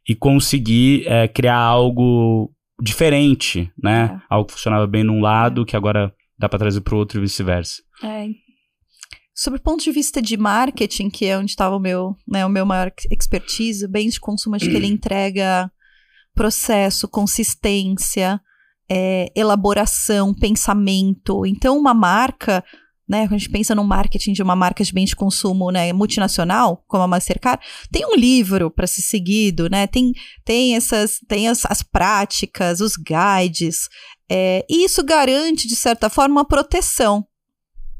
e conseguir é, criar algo diferente, né? É. Algo que funcionava bem num lado é. que agora dá para trazer para o outro e vice-versa. É, Sobre o ponto de vista de marketing, que é onde estava o meu, né, o meu maior expertise, bens de consumo, acho que ele entrega processo, consistência, é, elaboração, pensamento. Então, uma marca, né, quando a gente pensa no marketing de uma marca de bens de consumo né, multinacional, como a Mastercard, tem um livro para ser seguido, né, tem, tem, essas, tem as, as práticas, os guides, é, e isso garante, de certa forma, uma proteção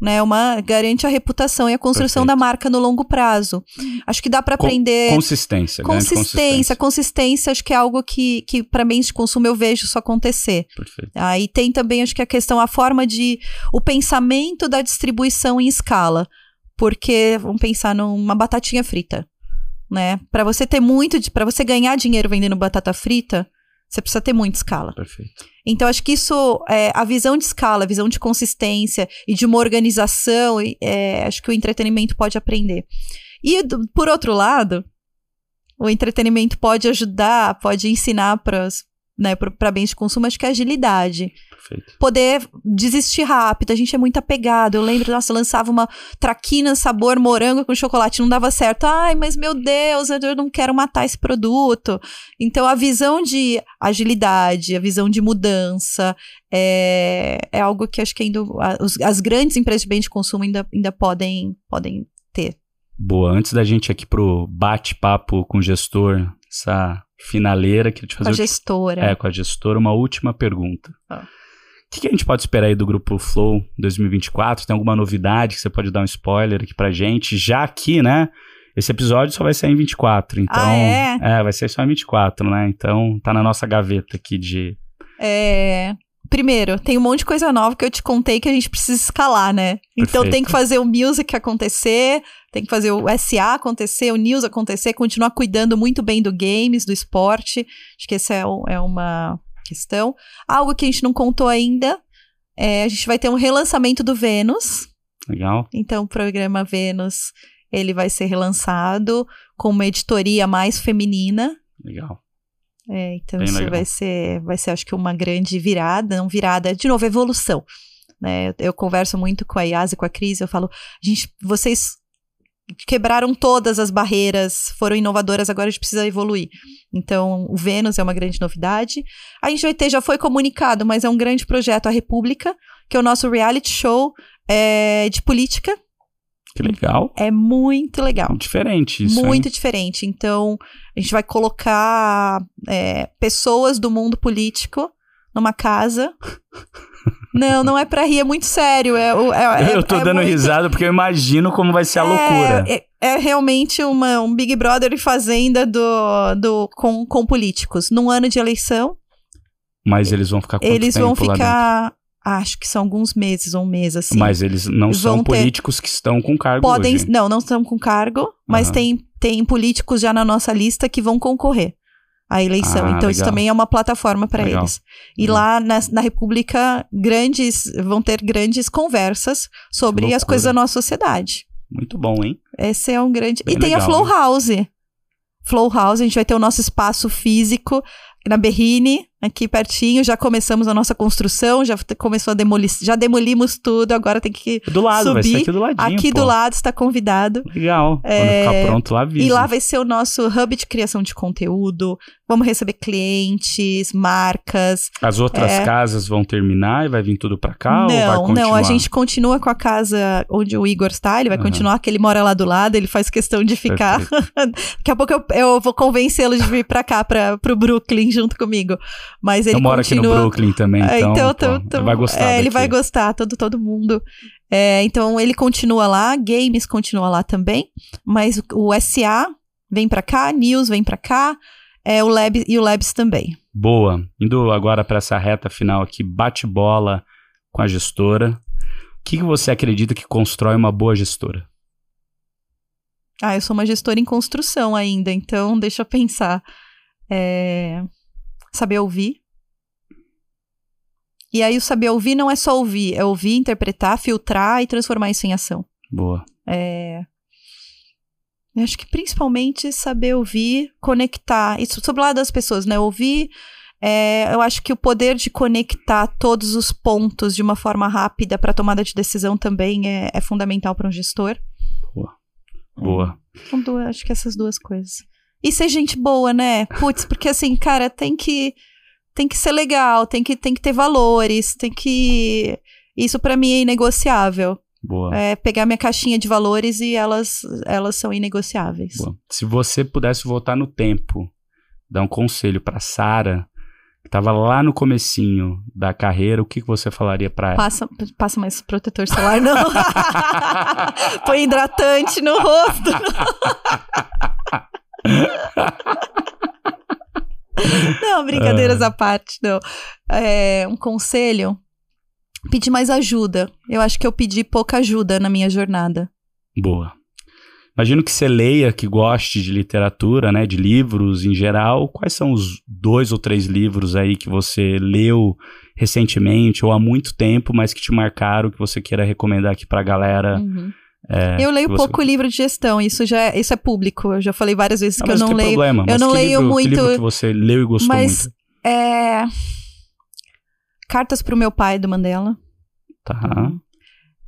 né? Uma garante a reputação e a construção Perfeito. da marca no longo prazo. Acho que dá para aprender consistência, consistência, consistência, consistência, acho que é algo que que para bens de consumo eu vejo isso acontecer. Perfeito. Aí tem também acho que a questão a forma de o pensamento da distribuição em escala, porque vamos pensar numa batatinha frita, né? Para você ter muito, para você ganhar dinheiro vendendo batata frita, você precisa ter muita escala. Perfeito. Então, acho que isso, é, a visão de escala, a visão de consistência e de uma organização, é, acho que o entretenimento pode aprender. E, por outro lado, o entretenimento pode ajudar, pode ensinar para né, para bens de consumo, acho que é agilidade. Perfeito. Poder desistir rápido. A gente é muito apegado. Eu lembro, nossa, lançava uma traquina sabor morango com chocolate, não dava certo. Ai, mas meu Deus, eu não quero matar esse produto. Então, a visão de agilidade, a visão de mudança, é, é algo que acho que ainda as, as grandes empresas de bens de consumo ainda, ainda podem, podem ter. Boa, antes da gente ir aqui pro bate-papo com o gestor, essa finaleira, queria te fazer. Com a gestora. É, com a gestora, uma última pergunta. Ah. O que, que, a gente pode esperar aí do Grupo Flow 2024? Tem alguma novidade que você pode dar um spoiler aqui pra gente? Já aqui, né? Esse episódio só vai sair em 24, então... Ah, é? É, vai ser só em 24, né? Então, tá na nossa gaveta aqui de... É... Primeiro, tem um monte de coisa nova que eu te contei que a gente precisa escalar, né? Então Perfeito. tem que fazer o music acontecer, tem que fazer o SA acontecer, o news acontecer, continuar cuidando muito bem do games, do esporte. Acho que essa é, é uma questão. Algo que a gente não contou ainda, é, a gente vai ter um relançamento do Vênus. Legal. Então o programa Vênus, ele vai ser relançado com uma editoria mais feminina. Legal. É, então Bem isso legal. vai ser, vai ser, acho que uma grande virada, não virada, de novo, evolução. Né? Eu, eu converso muito com a Yas e com a Cris, eu falo, gente, vocês quebraram todas as barreiras, foram inovadoras, agora a gente precisa evoluir. Então, o Vênus é uma grande novidade. A ter, já foi comunicado, mas é um grande projeto, a República, que é o nosso reality show é, de política, que legal. É muito legal. Diferente isso. Muito hein? diferente. Então, a gente vai colocar é, pessoas do mundo político numa casa. Não, não é pra rir, é muito sério. É, é, é eu tô é dando muito... risada porque eu imagino como vai ser a é, loucura. É, realmente uma, um Big Brother e Fazenda do, do, com, com políticos. Num ano de eleição. Mas eles vão ficar Eles vão ficar Acho que são alguns meses, um mês, assim. Mas eles não são ter... políticos que estão com cargo Podem, hoje. Não, não estão com cargo, mas uhum. tem, tem políticos já na nossa lista que vão concorrer à eleição. Ah, então, legal. isso também é uma plataforma para eles. E uhum. lá na, na República, grandes vão ter grandes conversas sobre as coisas da nossa sociedade. Muito bom, hein? Esse é um grande. Bem e tem legal, a Flow House. Flow House, a gente vai ter o nosso espaço físico na Berrine, aqui pertinho, já começamos a nossa construção, já começou a demolir, já demolimos tudo, agora tem que Do lado, vai ser subir. aqui do ladinho. aqui pô. do lado está convidado. Legal. É, Quando ficar pronto lá, avisa. E lá vai ser o nosso hub de criação de conteúdo. Vamos receber clientes, marcas. As outras É. casas vão terminar e vai vir tudo pra cá ou vai não, continuar? não, a gente continua com a casa onde o Igor está, ele vai Aham. continuar, que ele mora lá do lado, ele faz questão de ficar. Daqui a pouco eu, eu vou convencê-lo de vir pra cá, pra, pro Brooklyn, junto comigo. Mas ele Eu moro aqui continua... no Brooklyn também, É, então, pô, tam- tam- ele vai gostar É, ele vai gostar, todo, todo mundo. É, então ele continua lá, games continua lá também, mas o SA vem pra cá, News vem pra cá, é, o Labs e o Labs também. Boa. Indo agora para essa reta final aqui, bate bola com a gestora. O que, que você acredita que constrói uma boa gestora? Ah, eu sou uma gestora em construção ainda, então deixa eu pensar. É, Saber ouvir. E aí o saber ouvir não é só ouvir, é ouvir, interpretar, filtrar e transformar isso em ação. Boa. É... Eu acho que principalmente saber ouvir, conectar. Isso sobre o lado das pessoas, né? Ouvir. é, eu acho que o poder de conectar todos os pontos de uma forma rápida para tomada de decisão também é, é fundamental para um gestor. Boa. São duas, acho que essas duas coisas. E ser gente boa, né? Putz, porque assim, cara, tem que tem que ser legal, tem que tem que ter valores, tem que isso pra mim é inegociável. Boa. É pegar minha caixinha de valores e elas elas são inegociáveis. Boa. Se você pudesse voltar no tempo, dar um conselho pra Sara, que tava lá no comecinho da carreira, o que, que você falaria pra ela? Passa, passa mais protetor solar, não. Põe hidratante no rosto. Não, brincadeiras à parte, não. É, um conselho: pedir mais ajuda. Eu acho que eu pedi pouca ajuda na minha jornada. Boa. Imagino que você leia, que goste de literatura, né, de livros em geral. Quais são os dois ou três livros aí que você leu recentemente ou há muito tempo, mas que te marcaram, que você queira recomendar aqui pra galera? Uhum. É, eu leio você- pouco livro de gestão, isso já é, isso é público. Eu já falei várias vezes Ah, que eu não leio. problema. eu mas não que leio livro, muito, Que livro que você leu e gostou mas- muito? É. Cartas pro meu pai do Mandela. Tá.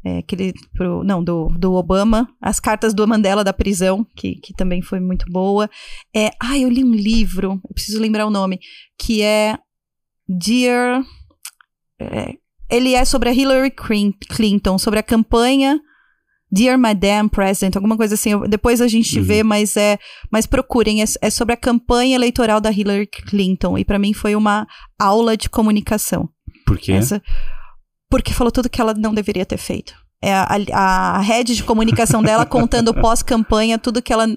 É, aquele pro, não, do, do Obama, as cartas do Mandela da prisão, que, que também foi muito boa. É, ah, eu li um livro, eu preciso lembrar o nome, que é Dear. é, ele é sobre a Hillary Clin- Clinton, sobre a campanha Dear Madam President, alguma coisa assim. depois a gente Uhum. vê, mas é, mas procurem, é, é sobre a campanha eleitoral da Hillary Clinton. E para mim foi uma aula de comunicação. Por quê? Essa- porque falou tudo que ela não deveria ter feito. É a, a, a rede de comunicação dela contando pós-campanha tudo que ela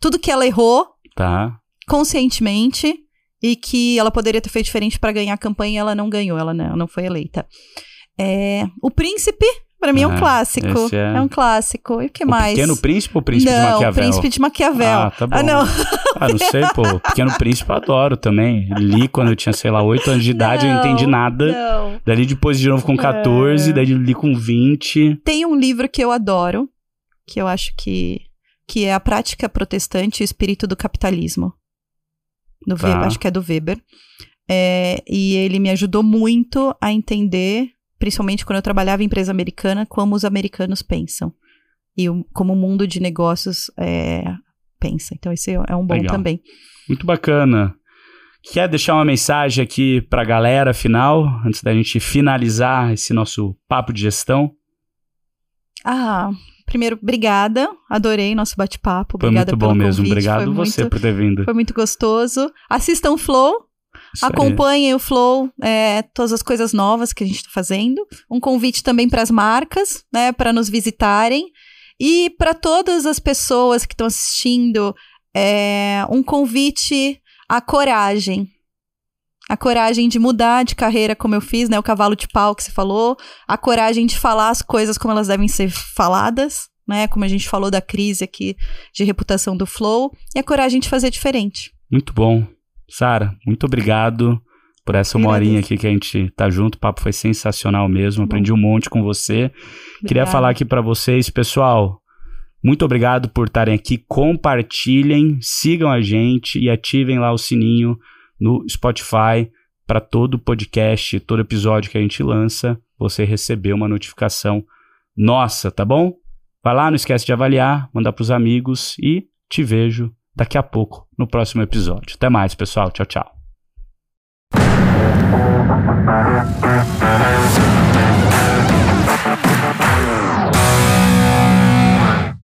tudo que ela errou Tá. conscientemente e que ela poderia ter feito diferente para ganhar a campanha e ela não ganhou, ela não, não foi eleita. É, o Príncipe, para mim, é um Ah, clássico. é- É... um clássico. E o que O mais? Pequeno Príncipe ou Príncipe não, de Maquiavel? o Príncipe de Maquiavel. Ah, tá bom. Ah, não. Ah, não sei, pô. Pequeno Príncipe eu adoro também. Li quando eu tinha, sei lá, 8 anos de idade, eu não entendi nada. Não. Dali depois de novo com 14, É. daí li com 20. Tem um livro que eu adoro, que eu acho que, que é A Prática Protestante e o Espírito do Capitalismo. Do Tá. Weber, acho que é do Weber. É, e ele me ajudou muito a entender, principalmente quando eu trabalhava em empresa americana, como os americanos pensam. E o- como o mundo de negócios é, pensa. Então, esse é um bom Legal. também. Muito bacana. Quer deixar uma mensagem aqui pra galera final, antes da gente finalizar esse nosso papo de gestão? Ah, primeiro, obrigada. Adorei nosso bate-papo. Foi Obrigada muito bom pelo mesmo. convite. Obrigado foi você muito, por ter vindo. Foi muito gostoso. Assistam o Flow. Isso aí. Acompanhem o Flow, é, todas as coisas novas que a gente está fazendo. Um convite também para as marcas, né, para nos visitarem. E para todas as pessoas que estão assistindo, é, um convite à coragem. A coragem de mudar de carreira, como eu fiz, né? O cavalo de pau que você falou. A coragem de falar as coisas como elas devem ser faladas, né? Como a gente falou da crise aqui de reputação do Flow. E a coragem de fazer diferente. Muito bom. Sara, muito obrigado por essa uma horinha aqui que a gente tá junto. O papo foi sensacional mesmo. Aprendi um monte com você. Queria Obrigada. falar aqui pra vocês, pessoal. Muito obrigado por estarem aqui. Compartilhem, sigam a gente e ativem lá o sininho no Spotify para todo podcast, todo episódio que a gente lança, você receber uma notificação nossa, tá bom? Vai lá, não esquece de avaliar, mandar pros amigos e te vejo daqui a pouco no próximo episódio. Até mais, pessoal. Tchau, tchau.